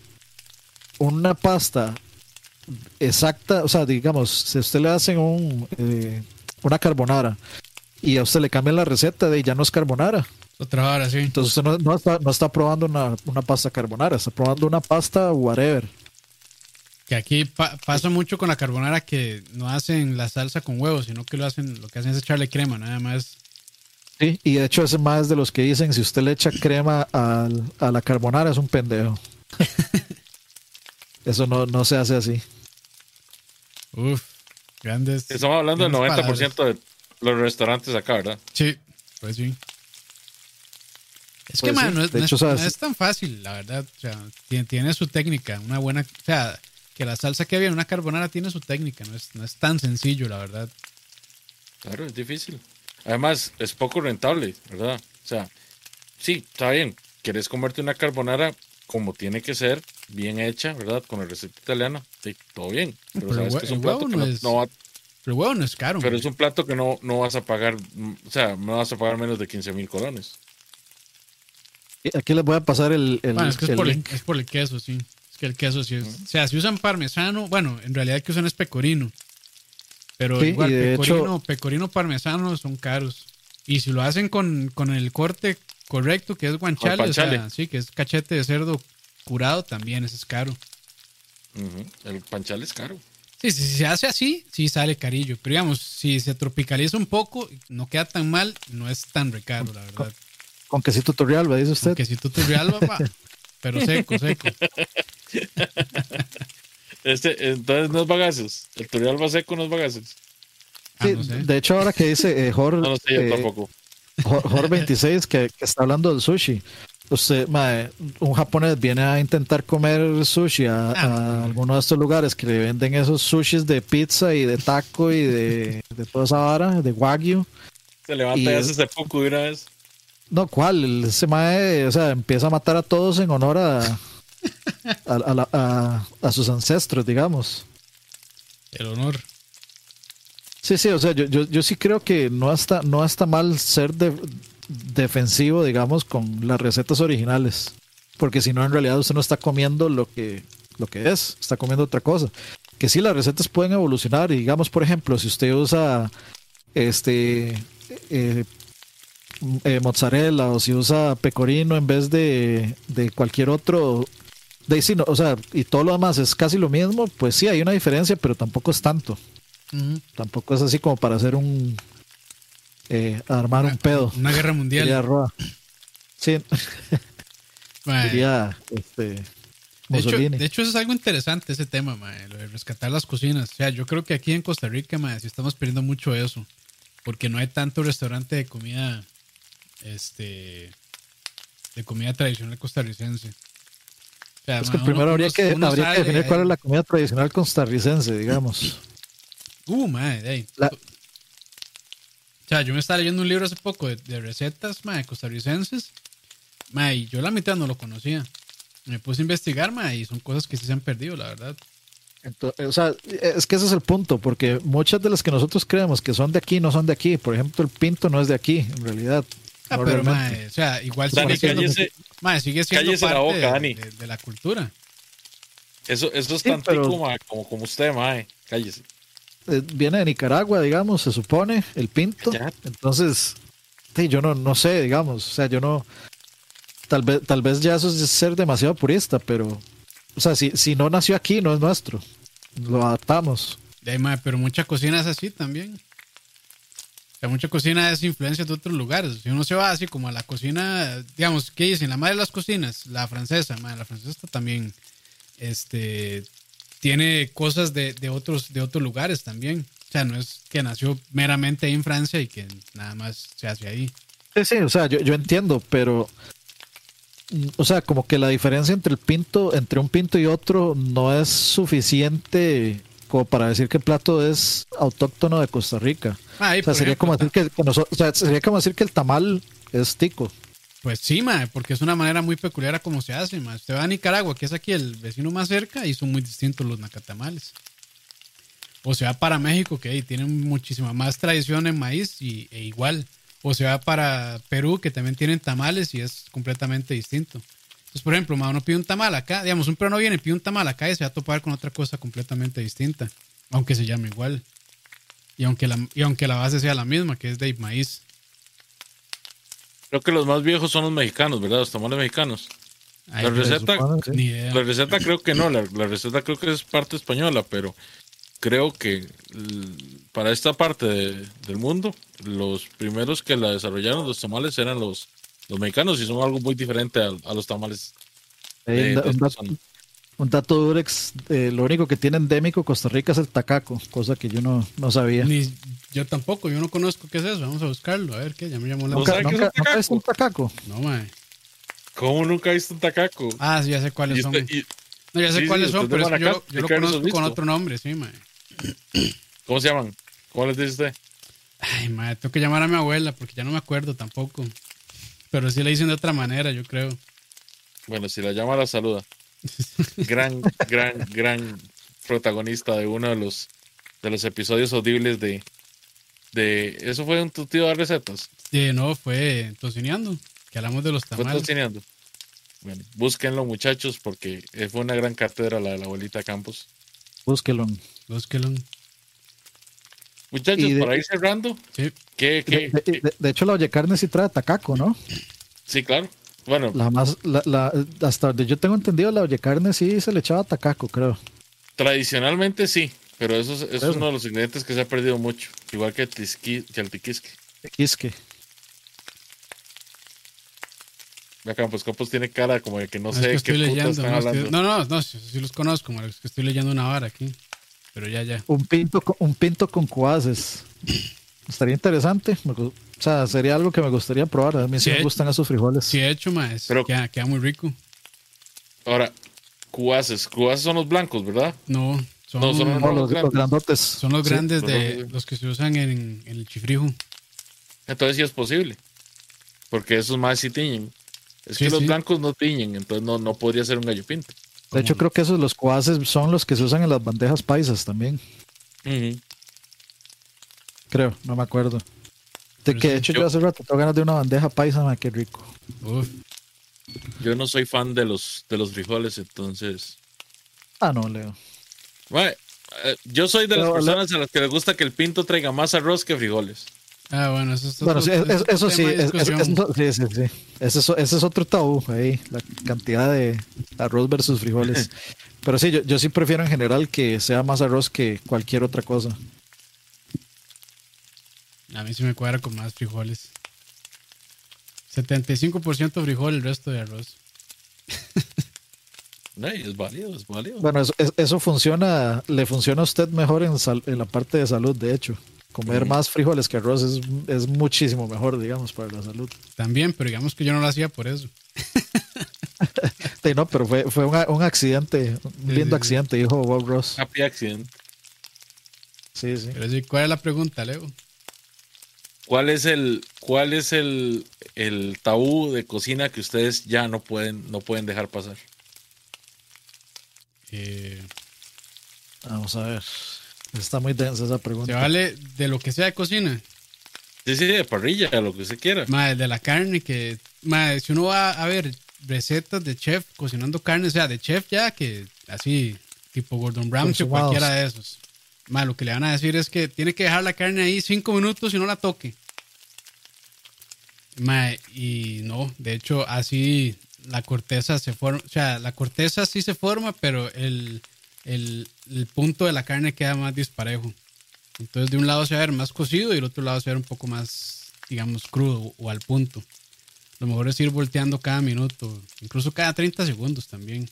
una pasta exacta, o sea, digamos, si usted le hacen un, eh, una carbonara y a usted le cambian la receta de ya no es carbonara. Otra hora, sí. Entonces usted no, está, no está probando una, una, pasta carbonara, está probando una pasta whatever. Que aquí pasa mucho con la carbonara que no hacen la salsa con huevos, sino que lo hacen, lo que hacen es echarle crema, nada más. Sí, y de hecho es más de los que dicen si usted le echa crema a la carbonara es un pendejo. Eso no, no se hace así. Uf, grandes. Estamos hablando del 90% de los restaurantes acá, ¿verdad? Sí, pues sí. Es que, pues no, es, tan fácil, la verdad. O sea, tiene, tiene, su técnica, una buena. O sea, que la salsa que había en una carbonara tiene su técnica, no es, no es tan sencillo, la verdad. Claro, es difícil. Además, es poco rentable, ¿verdad? O sea, sí, está bien. Quieres comerte una carbonara como tiene que ser, bien hecha, ¿verdad? Con la receta italiana. Sí, todo bien. Pero, sabes que es un plato que no, es, va, Pero huevo no es caro. Pero es un plato que no, no vas a pagar, o sea, no vas a pagar menos de 15 mil colones. Aquí les voy a pasar el, el, es, por el, es, por el, queso, sí que el queso sí es. O sea, si usan parmesano, bueno, en realidad que usan es pecorino. Pero igual, pecorino, pecorino parmesano son caros. Y si lo hacen con, el corte correcto, que es guanchale, o sea, sí, que es cachete de cerdo curado, también ese es caro. El panchal es caro. Sí, si se hace así, sí sale carillo. Pero digamos, si se tropicaliza un poco, no queda tan mal, no es tan recaro, la verdad. Con, quesito turrialba, dice usted. Con quesito turrialba, va. pero seco, seco. Este, entonces no es bagazos. El tutorial va seco no es bagazos. Ah, de hecho, ahora que dice eh, Jorge, no, sé, yo tampoco. 26 que, está hablando del sushi. Usted, un japonés viene a intentar comer sushi a, ah, alguno de estos lugares que le venden esos sushis de pizza y de taco y de, de toda esa vara, de wagyu. Se levanta y hace ese poco de una vez. No, ¿cuál? Ese mae, o sea, empieza a matar a todos en honor a, a, sus ancestros, digamos. El honor. Sí, sí, o sea, yo, yo, sí creo que no está, no está mal ser defensivo, digamos, con las recetas originales. Porque si no, en realidad usted no está comiendo lo que, lo que es, está comiendo otra cosa. Que sí, las recetas pueden evolucionar. Y digamos, por ejemplo, si usted usa este eh, eh, mozzarella o si usa pecorino en vez de, de cualquier otro de o sea, y todo lo demás es casi lo mismo, pues sí, hay una diferencia, pero tampoco es tanto. Tampoco es así como para hacer un. Eh, armar un pedo. Una guerra mundial. Sí. Diría, este, de hecho, de hecho, eso es algo interesante ese tema, lo de rescatar las cocinas. O sea, yo creo que aquí en Costa Rica, mae, sí estamos perdiendo mucho eso. Porque no hay tanto restaurante de comida, este, de comida tradicional costarricense es que primero habría, que, habría que definir cuál es la comida tradicional costarricense, digamos. Uh, madre, O sea, yo me estaba leyendo un libro hace poco de, recetas, madre, costarricenses. Madre, y yo la mitad no lo conocía. Me puse a investigar, madre, y son cosas que sí se han perdido, la verdad. o sea, es que ese es el punto, porque muchas de las que nosotros creemos que son de aquí no son de aquí. Por ejemplo, el pinto no es de aquí, en realidad. Ah, pero, mae, o sea, igual Dani, cállese, mae, sigue siendo parte la boca, de, Dani. De, la cultura. Eso, eso es tan pero, como, como, usted, mae. Cállese. Eh, viene de Nicaragua, digamos, se supone, el pinto. Entonces, sí, yo no, no sé, digamos, o sea, yo no... tal vez, tal vez ya eso es ser demasiado purista, pero, o sea, si, si no nació aquí, no es nuestro. Lo adaptamos. De ahí, mae, pero mucha cocina es así también. Sea, mucha cocina es influencia de otros lugares. Si uno se va así como a la cocina, digamos, ¿qué dicen? La madre de las cocinas, la francesa, mae, la francesa también este, tiene cosas de, de otros, de otros lugares también. O sea, no es que nació meramente ahí en Francia y que nada más se hace ahí. Sí, sí, o sea, yo, yo entiendo, pero, o sea, como que la diferencia entre el pinto, entre un pinto y otro, no es suficiente como para decir que el plato es autóctono de Costa Rica. Ah, O sea, sería ejemplo, como decir que, o sea, sería como decir que el tamal es tico. Pues sí, mae, porque es una manera muy peculiar a cómo se hace, mae. Usted va a Nicaragua, que es aquí el vecino más cerca, y son muy distintos los nacatamales. O se va para México, que ahí tienen muchísima más tradición en maíz y, e igual. O se va para Perú, que también tienen tamales y es completamente distinto. Entonces, por ejemplo, mae, uno pide un tamal acá, digamos, un peruano viene y pide un tamal acá y se va a topar con otra cosa completamente distinta, aunque se llame igual. Y aunque la, y aunque la base sea la misma, que es de maíz. Creo que los más viejos son los mexicanos, ¿verdad? Los tamales mexicanos. Ay, La receta, supone, sí. Ni idea. la receta creo que no, la, la receta creo que es parte española, pero creo que para esta parte de- del mundo, los primeros que la desarrollaron los tamales eran los, los mexicanos y son algo muy diferente a, a los tamales. De- un, de dato, un dato Durex, eh, lo único que tiene endémico Costa Rica es el tacaco, cosa que yo no, no sabía. Ni yo tampoco, yo no conozco qué es eso. Vamos a buscarlo, a ver qué, ya me llamó la ¿No ¿Nunca, nunca, un nunca es un tacaco? No, mae. ¿Cómo nunca viste un tacaco? Ah, sí, ya sé cuáles Y son. este- y- no, ya sé sí, sí, cuáles son, pero de es que yo, yo lo ¿qué habías conozco con visto? otro nombre, sí, mae. ¿Cómo se llaman? ¿Cómo les dice usted? Ay, mae, tengo que llamar a mi abuela porque ya no me acuerdo tampoco. Pero sí le dicen de otra manera, yo creo. Bueno, si la llama, la saluda. Gran, gran, gran protagonista de uno de los de los episodios audibles de de eso fue un tu tío de recetas. Eh, no, fue tocineando, que hablamos de los Fue tamales. tocineando. Bueno, búsquenlo muchachos porque fue una gran cátedra la de la abuelita Campos. Búsquelo. Búsquelo. Muchachos, de- para ir cerrando, Sí, ¿qué, De, qué, de- qué? de- de hecho, la olla carne sí trae tacaco, ¿no? Sí, claro. Bueno, La más, la, la- hasta donde yo tengo entendido, la olla carne sí se le echaba tacaco, creo. tradicionalmente sí, pero eso es, eso es uno de los ingredientes que se ha perdido mucho, igual que el, tisqui- que el tiquisque. Quisque. Vea, Campos Campos tiene cara como de que no es sé que qué estoy puta leyendo. están No, hablando. no, no, no, sí, los conozco, mae, es que estoy leyendo una vara aquí. Pero ya, ya. Un pinto, con- un pinto con cuaces. Estaría interesante. o sea, sería algo que me gustaría probar. A mí sí, Sí, me gustan esos frijoles. Sí, he hecho, más. Pero- queda, queda muy rico. Ahora, cuaces. Cuaces son los blancos, ¿verdad? No, son, No, son No, los los, grandotes. son los grandes de los que se usan en, en el chifrijo. Entonces sí es posible. Porque esos más sí tiñen. Es Sí, que los blancos no tiñen, entonces no, no podría ser un gallo pinto. De hecho, creo que esos los cuaces son los que se usan en las bandejas paisas también. Creo, no me acuerdo. De que de hecho yo- yo hace rato tengo ganas de una bandeja paisa, ma, qué rico. Uf, Yo no soy fan de los, de los frijoles, entonces... Ah, no, Leo. Mae, eh, yo soy de las Pero, personas a las que les gusta que el pinto traiga más arroz que frijoles. Ah, bueno, eso es Bueno, sí, otro- es- es- otro eso sí, es- es- discusión. eso- sí, sí, sí. Ese es, ese es otro tabú ahí, la cantidad de arroz versus frijoles. Pero sí, yo, yo sí prefiero en general que sea más arroz que cualquier otra cosa. A mí sí me cuadra con más frijoles. 75% frijol, el resto de arroz. Ay, es válido, es válido. Bueno, eso, es- eso funciona, le funciona a usted mejor en, sal- en la parte de salud, de hecho. Comer más frijoles que arroz es, es muchísimo mejor, digamos, para la salud. También, pero digamos que yo no lo hacía por eso. Sí, no, pero fue, fue un, accidente, un Sí, lindo sí, sí. accidente, dijo Bob Ross. Happy accident. Sí, sí. Pero sí, ¿cuál es la pregunta, Leo? ¿Cuál es el, cuál es el, el tabú de cocina que ustedes ya no pueden, no pueden dejar pasar? Eh, Vamos a ver. Está muy densa esa ¿Se pregunta. vale de lo que sea de cocina? Sí, sí, de parrilla, lo que usted quiera. Madre, de la carne que... Madre, si uno va a ver recetas de chef cocinando carne, o sea, de chef ya, que así, tipo Gordon Ramsay o cualquiera de esos. Madre, lo que le van a decir es que tiene que dejar la carne ahí cinco minutos y no la toque. Ma, y no, de hecho, así la corteza se forma, o sea, la corteza sí se forma, pero el, el, punto de la carne queda más disparejo. Entonces, de un lado se va a ver más cocido y del otro lado se va a ver un poco más, digamos, crudo o al punto. Lo mejor es ir volteando cada minuto, incluso cada 30 segundos también.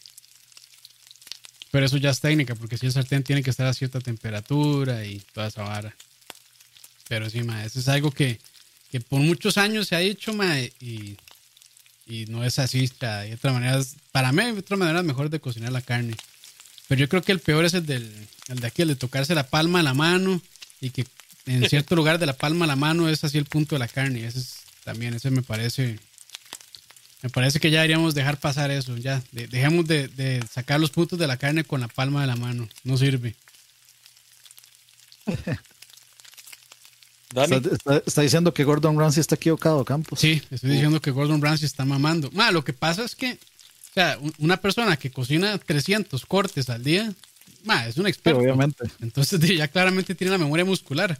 Pero eso ya es técnica, porque si el sartén tiene que estar a cierta temperatura y toda esa vara. Pero sí, ma, eso es algo que, que por muchos años se ha dicho, ma, y, y no es así. Hay otras maneras, para mí hay otras maneras mejores de cocinar la carne. Pero yo creo que el peor es el, del, el de aquí, el de tocarse la palma a la mano y que en cierto lugar de la palma a la mano es así el punto de la carne. Ese es, también, ese me parece me parece que ya deberíamos dejar pasar eso. Ya, de, dejemos de, de, sacar los puntos de la carne con la palma de la mano. No sirve. Está, está, está, diciendo que Gordon Ramsay está equivocado, Campos. Sí, estoy diciendo que Gordon Ramsay está mamando. Ma, lo que pasa es que, sea, una persona que cocina 300 cortes al día, ma, es un experto. Sí, obviamente. Entonces ya claramente tiene la memoria muscular.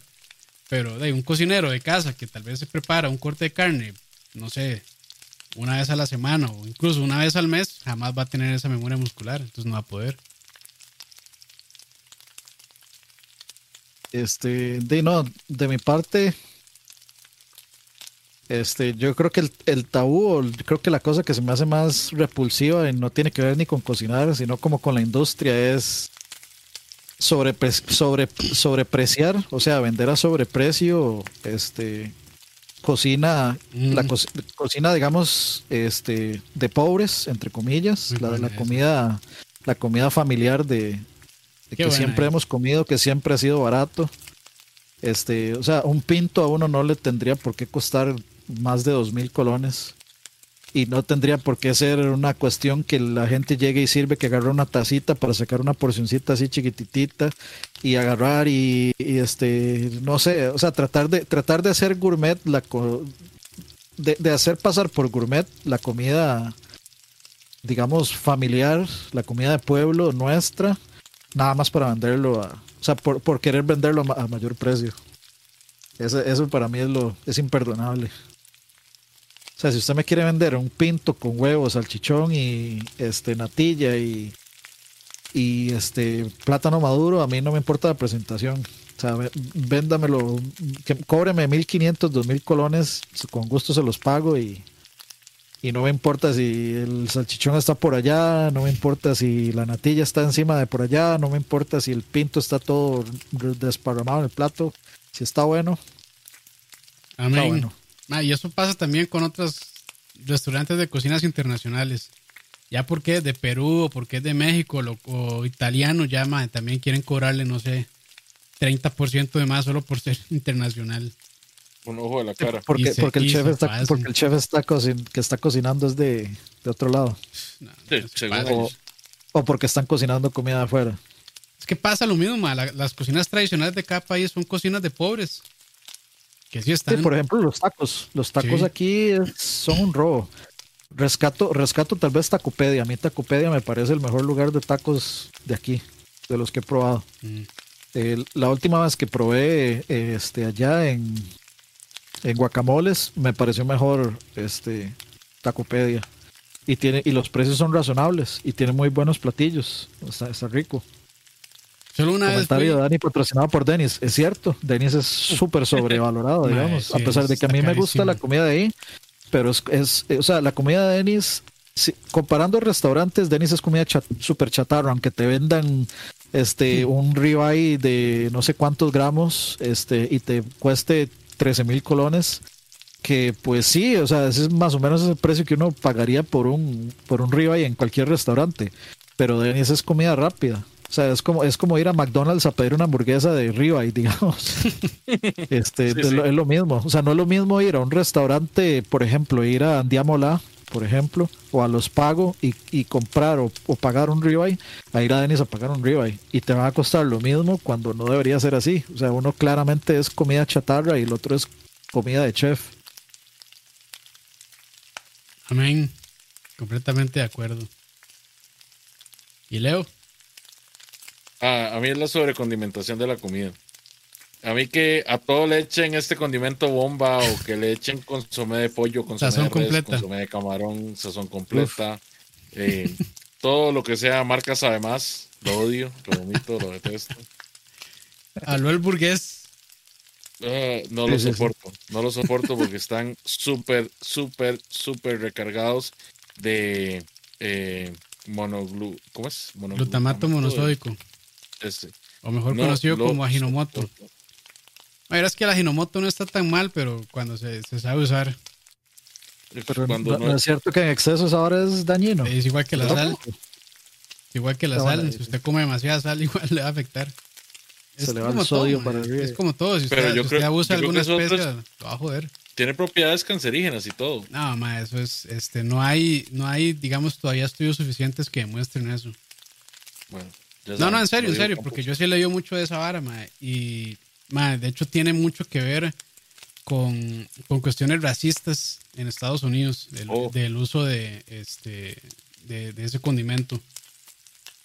Pero de un cocinero de casa que tal vez se prepara un corte de carne, no sé, una vez a la semana o incluso una vez al mes, jamás va a tener esa memoria muscular, entonces no va a poder. Este, de no, de mi parte, este, yo creo que el, el tabú, creo que la cosa que se me hace más repulsiva y no tiene que ver ni con cocinar, sino como con la industria es sobre, sobre, sobrepreciar, o sea, vender a sobreprecio, este, cocina, mm. la co cocina, digamos, este, de pobres, entre comillas, Muy la de la comida, la comida familiar de, de que siempre hemos comido, que siempre ha sido barato. Este, o sea, un pinto a uno no le tendría por qué costar más de dos mil colones. Y no tendría por qué ser una cuestión que la gente llegue y sirve que agarra una tacita para sacar una porcioncita así chiquititita y agarrar y, este, no sé, o sea, tratar de, tratar de hacer gourmet, la, de, hacer pasar por gourmet la comida, digamos, familiar, la comida de pueblo nuestra, nada más para venderlo, a, o sea, por, por querer venderlo a, mayor precio. Eso, para mí lo, es imperdonable. O sea, si usted me quiere vender un pinto con huevos, salchichón y este natilla y, y este plátano maduro, a mí no me importa la presentación. O sea, véndamelo, que, cóbreme 1500, 2000 colones, con gusto se los pago y, y no me importa si el salchichón está por allá, no me importa si la natilla está encima de por allá, no me importa si el pinto está todo desparramado en el plato, si está bueno. Amén. Está bueno. Ah, y eso pasa también con otros restaurantes de cocinas internacionales. Ya porque es de Perú o porque es de México lo, o italiano, ya ma, también quieren cobrarle, no sé, 30% de más solo por ser internacional. Un ojo de la cara. Porque, se, porque, el, chef está, porque el chef está cocin, que está cocinando es de, de otro lado. No, sí, o, o, porque están cocinando comida de afuera. Es que pasa lo mismo, ma. La, las cocinas tradicionales de cada país son cocinas de pobres. Que sí están. Sí, por ejemplo, los tacos. Los tacos sí. aquí son un robo. Rescato, rescato tal vez Tacopedia. A mí Tacopedia me parece el mejor lugar de tacos de aquí, de los que he probado. Mm. Eh, la última vez que probé eh, este, allá en, en Guacamoles, me pareció mejor este, Tacopedia. Y, tiene, y los precios son razonables y tiene muy buenos platillos. Está, está rico. Solo una Comentario vez Dani patrocinado por Denis. Es cierto, Denis es súper sobrevalorado, digamos. sí, a pesar de que a mí me gusta la comida de ahí, pero es, es o sea, la comida de Denis, si, comparando restaurantes, Denis es comida chat, súper chatarra, aunque te vendan este un ribeye de no sé cuántos gramos este y te cueste 13 mil colones que pues sí, o sea, ese es más o menos el precio que uno pagaría por un por un ribeye en cualquier restaurante, pero Denis es comida rápida. O sea, es como, es como ir a McDonald's a pedir una hamburguesa de ribeye, digamos. este, Sí, es, sí. Lo, es lo mismo. O sea, no es lo mismo ir a un restaurante, por ejemplo, ir a Andiamola, por ejemplo, o a Los Pago y, y comprar o, o pagar un ribeye, a ir a Denis a pagar un ribeye. Y te va a costar lo mismo cuando no debería ser así. O sea, uno claramente es comida chatarra y el otro es comida de chef. Amén. Completamente de acuerdo. ¿Y Leo? Ah, a mí es la sobrecondimentación de la comida. A mí que a todo le echen este condimento bomba o que le echen consomé de pollo, consomé Sazón de res, completa. consomé de camarón, sazón completa. eh, todo lo que sea marcas además, lo odio, lo vomito, lo detesto. Habló el burgués. Ah, no lo soporto, no lo soporto porque están súper, súper, súper recargados de eh, monoglu... ¿Cómo es? Glutamato monosódico. Ese. O mejor No conocido lo como ajinomoto. soporto. La verdad es que el ajinomoto no está tan mal, pero cuando se, se sabe usar, Pero Cuando no, es cierto que en exceso ahora es dañino. es igual que la sal. Igual que la Está sal. buena, Si usted come demasiada sal, igual le va a afectar. Se le va el sodio todo, para arriba. Es como todo. Si usted, Pero yo si usted creo- abusa de yo alguna especie, es- lo va a joder. Tiene propiedades cancerígenas y todo. No, ma, eso es, este, no hay, no hay, digamos, todavía estudios suficientes que demuestren eso. Bueno, No, no, en serio, en serio, porque yo sí he leído mucho de esa vara, ma, y, ma, de hecho tiene mucho que ver con, con cuestiones racistas en Estados Unidos, del, Oh. del uso de, este, de, de ese condimento.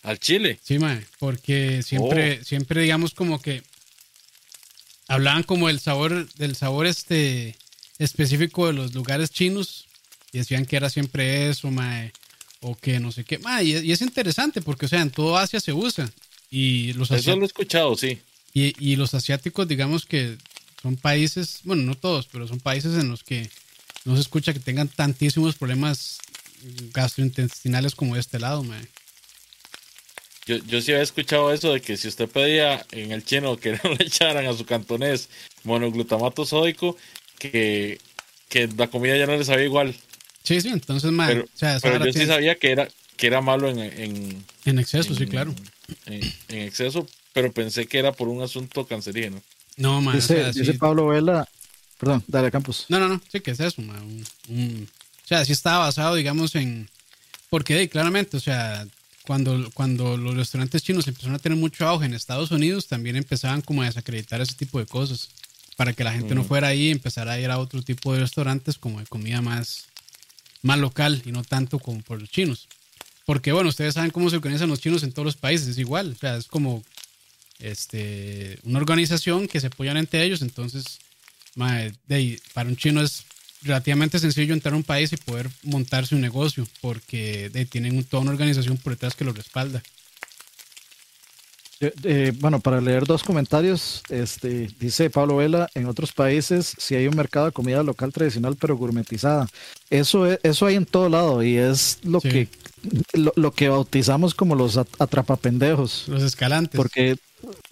Al chile. Sí, ma, porque siempre, Oh. siempre digamos como que hablaban como el sabor, del sabor este específico de los lugares chinos y decían que era siempre eso, ma, o que no sé qué, y, y es interesante porque, o sea, en todo Asia se usa y los Eso lo he escuchado, sí. y, y los asiáticos, digamos que son países, bueno, no todos, pero son países en los que no se escucha que tengan tantísimos problemas gastrointestinales como de este lado, mae. Yo, yo sí había escuchado eso de que si usted pedía en el chino que no le echaran a su cantonés monoglutamato sódico, que, que la comida ya no le sabía igual. Sí, sí, entonces, mae, Pero, o sea, pero yo sí sabía que era, que era malo en, en, en exceso, sí, claro. en, en exceso, pero pensé que era por un asunto cancerígeno. No, mae, o Dice, sea, dice sí- Pablo Vela, perdón, dale Campos. No, no, no, sí que es eso, un- un- o sea, sí estaba basado, digamos, en... Porque hey, claramente, o sea, cuando, cuando los restaurantes chinos empezaron a tener mucho auge en Estados Unidos, también empezaban como a desacreditar ese tipo de cosas. Para que la gente no Ujú. fuera ahí y empezara a ir a otro tipo de restaurantes como de comida más, más local y no tanto como por los chinos. Porque bueno, ustedes saben cómo se organizan los chinos en todos los países, es igual, es como este, una organización que se apoyan entre ellos, entonces para un chino es relativamente sencillo entrar a un país y poder montarse un negocio, porque tienen toda una organización por detrás que lo respalda. Eh, bueno, para leer dos comentarios, este, dice Pablo Vela, en otros países si hay un mercado de comida local tradicional pero gourmetizada. Eso, es- eso hay en todo lado y es lo, Sí. que, lo, lo que bautizamos como los at- atrapapendejos. Los escalantes. Porque,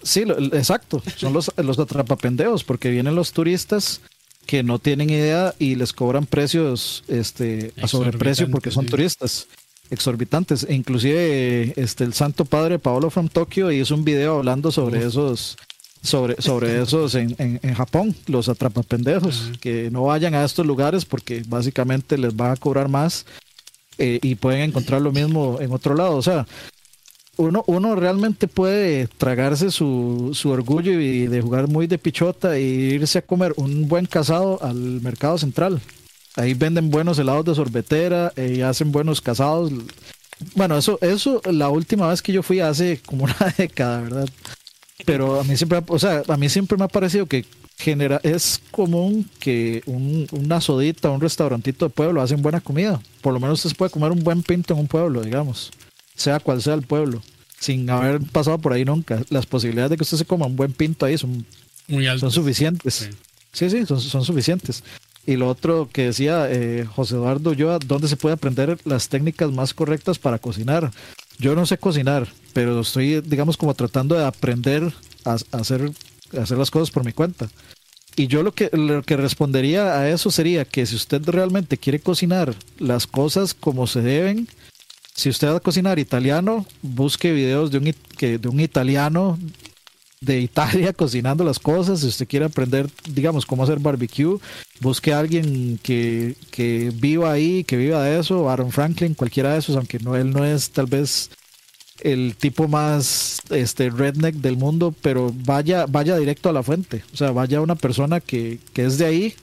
sí, lo- exacto, son los, los atrapapendejos, porque vienen los turistas que no tienen idea y les cobran precios este, a sobreprecio porque son turistas exorbitantes. E inclusive este, el Santo Padre Paolo from Tokyo hizo un video hablando sobre Uf. esos sobre, sobre esos en, en, en Japón, los atrapapendejos, que no vayan a estos lugares porque básicamente les van a cobrar más eh, y pueden encontrar lo mismo en otro lado. O sea, uno, uno realmente puede tragarse su, su orgullo y de jugar muy de pichota e irse a comer un buen casado al mercado central. Ahí venden buenos helados de sorbetera eh, y hacen buenos casados. Bueno, eso, eso la última vez que yo fui hace como una década, ¿verdad? Pero a mí siempre, o sea, a mí siempre me ha parecido que genera, es común que un, una sodita, un restaurantito de pueblo hacen buena comida. Por lo menos usted se puede comer un buen pinto en un pueblo, digamos, sea cual sea el pueblo, sin haber pasado por ahí nunca. Las posibilidades de que usted se coma un buen pinto ahí son Muy son altos. suficientes. Sí. Sí, sí, son, son suficientes. Y lo otro que decía eh, José Eduardo ¿dónde se puede aprender las técnicas más correctas para cocinar? Yo no sé cocinar, pero estoy, digamos, como tratando de aprender a, hacer, hacer las cosas por mi cuenta. Y yo lo que, lo que respondería a eso sería que si usted realmente quiere cocinar las cosas como se deben, si usted va a cocinar italiano, busque videos de un, que, de un italiano de Italia cocinando las cosas. Si usted quiere aprender, digamos, cómo hacer barbecue, busque a alguien que, que viva ahí, que viva de eso, Aaron Franklin, cualquiera de esos, aunque no, él no es tal vez el tipo más este redneck del mundo, pero vaya, vaya directo a la fuente. O sea, vaya una persona que, que es de ahí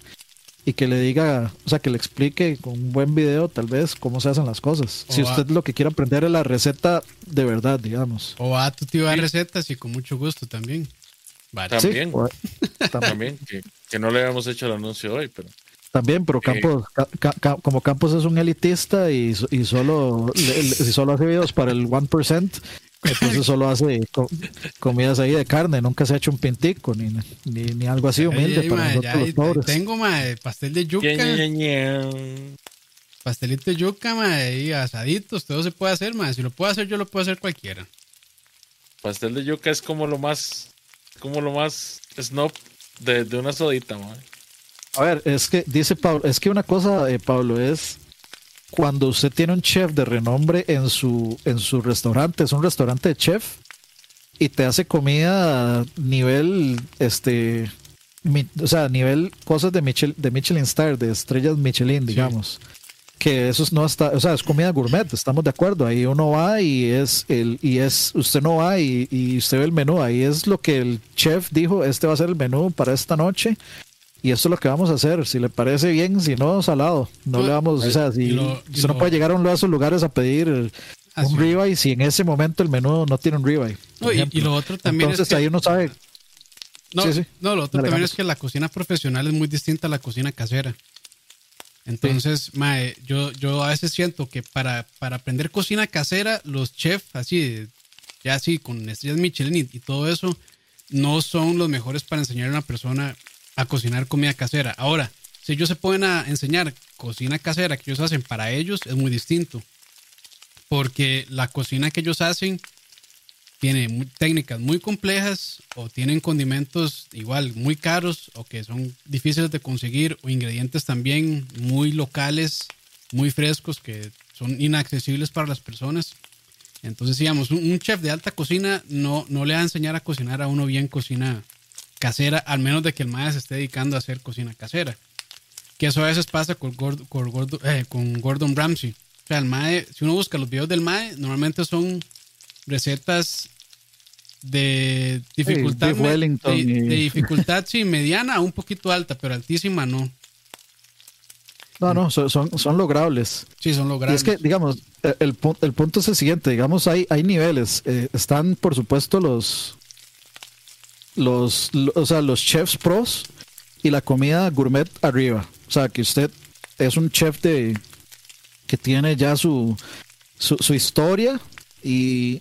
y que le diga, o sea, que le explique con un buen video tal vez cómo se hacen las cosas. O si va- usted lo que quiere aprender es la receta de verdad, digamos. O a tu tío de recetas y con mucho gusto también. Vale. Sí, También, o- tam- también, que, que no le habíamos hecho el anuncio hoy, pero también, pero Campos, Ca- Ca- Ca- como Campos es un elitista y, y solo, le- le- si solo hace videos para el 1%, entonces solo hace co- comidas ahí de carne, nunca se ha hecho un pintico ni, ni, ni algo así humilde Ay, para mae, nosotros ya, los pobres. tengo mae, pastel de yuca, pastelito de yuca, mae, y asaditos, todo se puede hacer, mae. Si lo puedo hacer yo, lo puedo hacer cualquiera. pastel de yuca es como lo más, como lo más snob de, de una sodita, man. A ver, es que dice Pablo, es que una cosa, eh, Pablo, es cuando usted tiene un chef de renombre en su, en su restaurante, es un restaurante de chef, y te hace comida a nivel, este, mi- o sea, nivel cosas de, Michel, de Michelin Star, de estrellas Michelin, digamos. Que eso es- no está, o sea, es comida gourmet, estamos de acuerdo. Ahí uno va y es el, y es, usted no va y, y usted ve el menú. Ahí es lo que el chef dijo, este va a ser el menú para esta noche. Y esto es lo que vamos a hacer. Si le parece bien, si no, salado. No le vamos, o sea, si lo- no puede llegar a uno de esos lugares a pedir Ah, un sí. ribeye si en ese momento el menú no tiene un ribeye. No, y, lo otro también Entonces es que, ahí uno sabe. no, sí, sí. no, lo otro Dale, también es que la cocina profesional es muy distinta a la cocina casera. Entonces, mae, yo, yo a veces siento que para, para aprender cocina casera, los chefs, así, ya así, con estrellas Michelin y, y todo eso, no son los mejores para enseñar a una persona a cocinar comida casera. Ahora, si ellos se pueden enseñar cocina casera que ellos hacen para ellos, es muy distinto. Porque la cocina que ellos hacen tiene mu- técnicas muy complejas o tienen condimentos igual muy caros o que son difíciles de conseguir o ingredientes también muy locales, muy frescos que son inaccesibles para las personas. Entonces, digamos, un, un chef de alta cocina no, no le va a enseñar a cocinar a uno bien cocina casera, al menos de que el maestro se esté dedicando a hacer cocina casera. Que eso a veces pasa con, Gord- con, eh, con Gordon Ramsay. O sea, el MAE, si uno busca los videos del MAE, normalmente son recetas de dificultad, de, dificultad sí, mediana un poquito alta, pero altísima no. No, no, son, son, logrables. Sí, son Y logrables. es que, digamos, el, el punto es el siguiente, digamos, hay, hay niveles. Eh, están, por supuesto, los, los, lo- o sea, los chefs pros y la comida gourmet arriba. O sea, que usted es un chef de que tiene ya su, su, su historia y,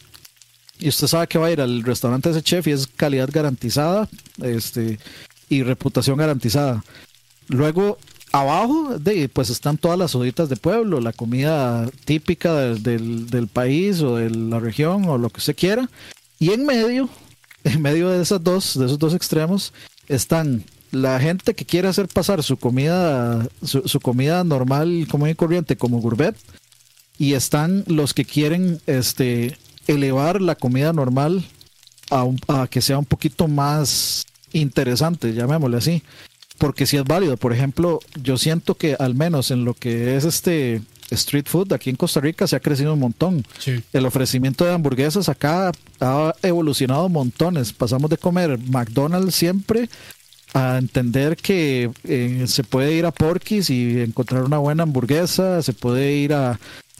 y usted sabe que va a ir al restaurante de ese chef y es calidad garantizada este, y reputación garantizada. Luego, abajo, de, pues están todas las oditas de pueblo, la comida típica del, del, del país o de la región o lo que usted quiera. Y en medio, en medio de esas dos, de esos dos extremos, están la gente que quiere hacer pasar su comida, su, comida normal, común y corriente como gourmet, y están los que quieren este elevar la comida normal a, que sea un poquito más interesante, llamémosle así porque si es válido. Por ejemplo, yo siento que al menos en lo que es este street food aquí en Costa Rica se ha crecido un montón. Sí. El ofrecimiento de hamburguesas acá ha evolucionado montones. Pasamos de comer McDonald's siempre a entender que eh, se puede ir a Porky's y encontrar una buena hamburguesa, se puede ir a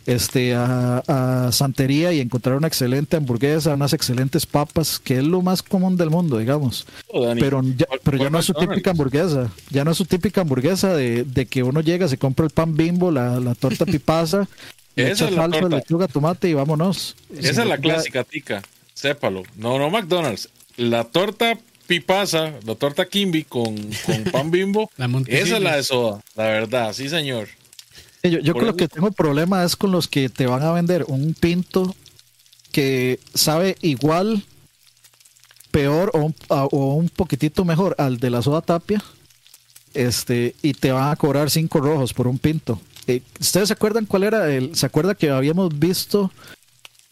este a, a Santería y encontrar una excelente hamburguesa, unas excelentes papas, que es lo más común del mundo, digamos Oh, Dani, pero ya, ¿cuál- pero ya no es su típica hamburguesa. Ya no es su típica hamburguesa de, de que uno llega, se compra el pan bimbo, la, la torta pipaza, le Esa echa es la salsa, torta. lechuga, tomate y vámonos. Esa es la clásica tica, sépalo. No, no McDonald's. La torta pipaza, la torta Kimby con, con pan bimbo, esa es la de soda, la verdad, sí señor. Sí, Yo, yo eso- que tengo problema es con los que te van a vender un pinto que sabe igual, peor o un, a- o un poquitito mejor al de la soda tapia, este, y te van a cobrar cinco rojos por un pinto. Eh, ¿Ustedes se acuerdan cuál era el? ¿Se acuerda que habíamos visto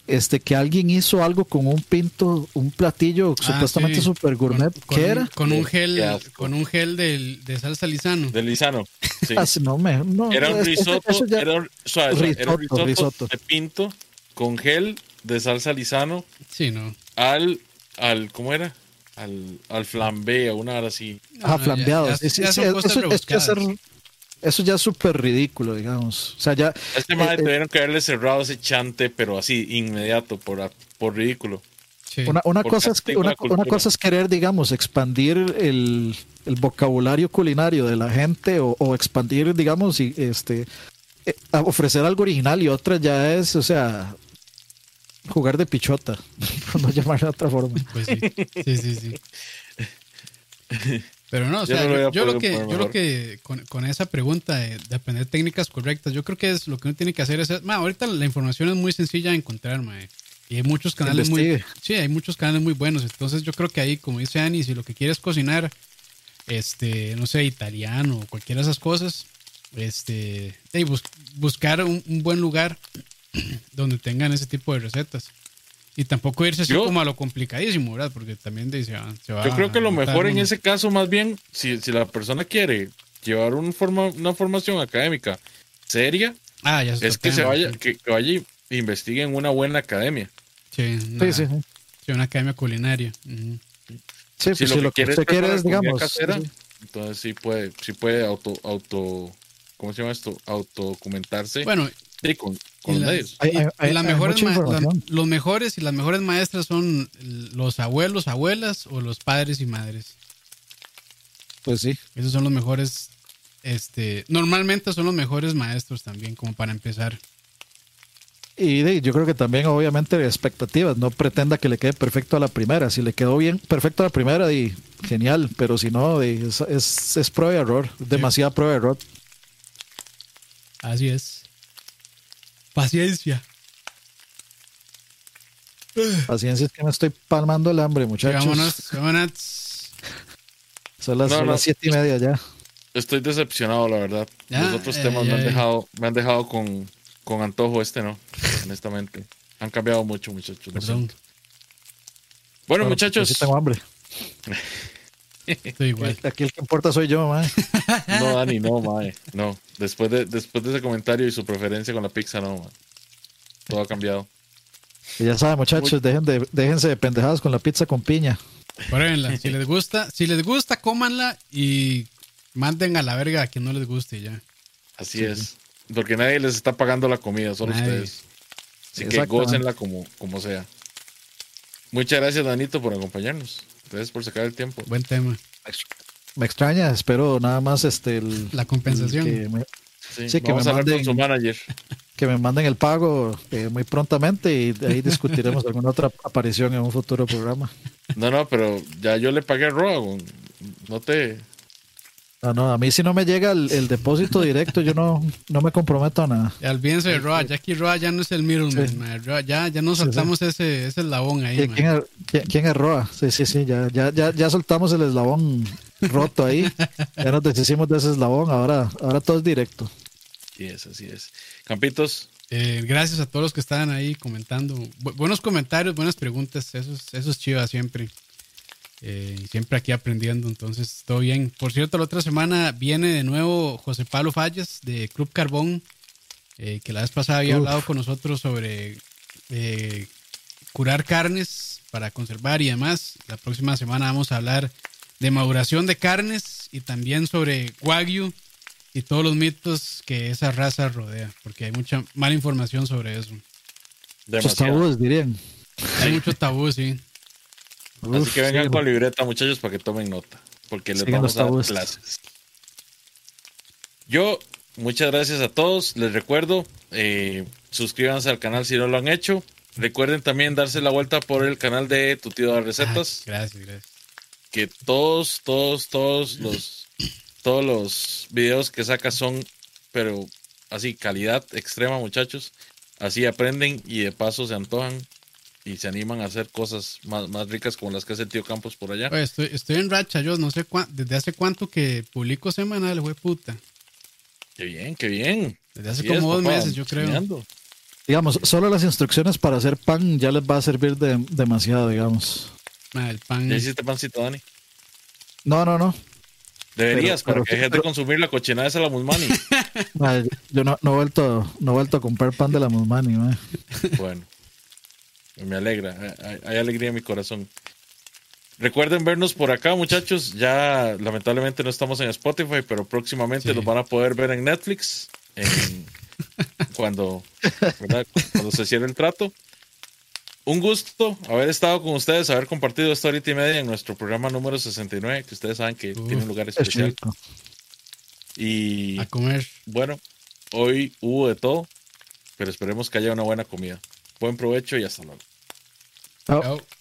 este que alguien hizo algo con un pinto, un platillo Ah, supuestamente sí. super gourmet? Con- ¿Qué un- era? Con un gel, con un gel del- de salsa lisano. De Lizano. Sí. Ah, sí, no, me, no, Era un risotto, eso ya- era un, suave, suave, era un Risotto, risotto risotto. de pinto con gel de salsa Lizano Sí, no. al, al ¿cómo era? Al, al flambé, a una hora así. Ah, No, ya- ya- Sí, sí, cosas eso, es que hacer-. Eso ya es súper ridículo, digamos. O sea, ya. Este eh, madre eh, tuvieron que haberle cerrado ese chante, pero así, inmediato, por, por ridículo. Sí. Una, una Por cosa es, una, una cosa es querer, digamos, expandir el, el vocabulario culinario de la gente o, o expandir, digamos, y este eh, a ofrecer algo original y otra ya es, o sea, jugar de pichota, por no llamarlo de otra forma. Pues sí, sí, sí, sí. Pero no, o Yo sea, no lo yo, lo que, yo lo que con, con esa pregunta de, de aprender técnicas correctas, yo creo que es lo que uno tiene que hacer es, ma, ahorita la información es muy sencilla de encontrar, mae. Y hay muchos canales muy, sí, hay muchos canales muy buenos. Entonces yo creo que ahí, como dice Ani, si lo que quieres cocinar, este, no sé, italiano o cualquiera de esas cosas, este, hey, bus- buscar un, un buen lugar donde tengan ese tipo de recetas. Y tampoco irse así Yo- como a lo complicadísimo, ¿verdad? Porque también se va, se va Yo creo que lo mejor en ese caso, más bien, si, si la persona quiere llevar un forma, una formación académica seria, Ah, ya es que se vaya, que, que vaya y investigue en una buena academia. Sí, Sí, una, sí, sí. sí, una academia culinaria. Sí, Si pues lo si que lo que quiere es usted quiere preparar es, comida digamos, casera, sí, entonces sí puede, sí puede auto, auto, ¿cómo se llama esto? Autodocumentarse Bueno, sí, con, con. Hay- hay- hay- las mejores la- información. los mejores y las mejores maestras son los abuelos, abuelas o los padres y madres. pues sí. Esos son los mejores, este, normalmente son los mejores maestros también, como para empezar. Y yo creo que también, obviamente, expectativas. No pretenda que le quede perfecto a la primera. Si le quedó bien perfecto a la primera, y genial. Pero si no, es, es prueba y error. Demasiada prueba y error. Así es. Paciencia. Paciencia es que me estoy palmando el hambre, muchachos. Vámonos, vámonos. Son las, No, son no. las siete y media ya. Estoy decepcionado, la verdad. Ya, Los otros eh, temas me han dejado, me han dejado con, con antojo este, ¿no? Honestamente. Han cambiado mucho, muchachos. Perdón, siento. Bueno, Bueno, muchachos. yo sí tengo hambre. estoy igual. Aquí el que importa soy yo, mae. No, Dani, no, mae. No. Después de, después de ese comentario y su preferencia con la pizza, no, mae. Todo ha cambiado. Y ya saben, muchachos, dejen de, déjense de pendejadas con la pizza con piña. Pruébenla. Si les gusta, si les gusta, cómanla y manden a la verga a quien no les guste ya. Así es. Porque nadie les está pagando la comida, solo Nadie. ustedes. Así que gócenla como, como sea. Muchas gracias, Danito, por acompañarnos. Gracias por sacar el tiempo. Buen tema. Me extraña, espero nada más este el, La compensación. que me, Sí, Sí, que vamos me a hablar con manden- su manager. que me manden el pago eh, muy prontamente y de ahí discutiremos alguna otra aparición en un futuro programa. No, no, pero ya yo le pagué a Roa. No te. No, no, a mí si no me llega el, el depósito directo, yo no, no me comprometo a nada. Ya olvídense de Roa. Jackie Roa ya no es el middleman. Sí. man. Roa, ya, ya nos Sí, sí. saltamos ese, ese eslabón ahí. ¿Quién, man. quién es, quién- quién es Roa? Sí, sí, sí, ya, ya, ya, ya soltamos el eslabón roto ahí. Ya nos deshicimos de ese eslabón, ahora, ahora todo es directo. Sí, es, así es. Campitos, Eh, gracias a todos los que estaban ahí comentando. Bu- buenos comentarios, buenas preguntas. Eso es, eso es chiva siempre. Eh, siempre aquí aprendiendo. Entonces, todo bien. Por cierto, la otra semana viene de nuevo José Pablo Fallas de Club Carbón. eh, que la vez pasada había Uf. hablado con nosotros sobre eh, curar carnes para conservar y demás. La próxima semana vamos a hablar de maduración de carnes y también sobre Wagyu y todos los mitos que esa raza rodea, porque hay mucha mala información sobre eso. Muchos tabúes, dirían. Hay mucho tabú, sí. Así que vengan sí, con libreta, muchachos, para que tomen nota. Porque les vamos a dar clases. Yo, muchas gracias a todos. Les recuerdo, eh, suscríbanse al canal si no lo han hecho. Recuerden también darse la vuelta por el canal de Tu Tío de Recetas. Ay, gracias, gracias. que todos, todos, todos los, todos los videos que saca son, pero así, calidad extrema, muchachos. Así aprenden y de paso se antojan y se animan a hacer cosas más, más ricas como las que hace el tío Campos por allá. Oye, estoy, estoy en racha, yo no sé cuán- desde hace cuánto que publico semanal, güey, puta. Qué bien, qué bien. Desde hace Así como es, dos papá, meses, yo creo. Digamos, solo las instrucciones para hacer pan ya les va a servir de, demasiado, digamos. El pan. ¿Ya hiciste pancito, Dani? No, no, no. Deberías, Pero- pero para que dejes de consumir la cochinada esa la Musmani. Yo no, no, he vuelto, no he vuelto a comprar pan de la Musmani. Bueno, me alegra, hay, hay alegría en mi corazón. Recuerden vernos por acá, muchachos. Ya lamentablemente no estamos en Spotify, pero próximamente Sí. los van a poder ver en Netflix en- cuando, ¿verdad? cuando se cierre el trato. un gusto haber estado con ustedes, haber compartido esta horita y media en nuestro programa número 69, que ustedes saben que tiene un lugar Es especial. Y A comer. bueno, hoy hubo de todo, pero esperemos que haya una buena comida. Buen provecho y hasta luego. Oh. oh.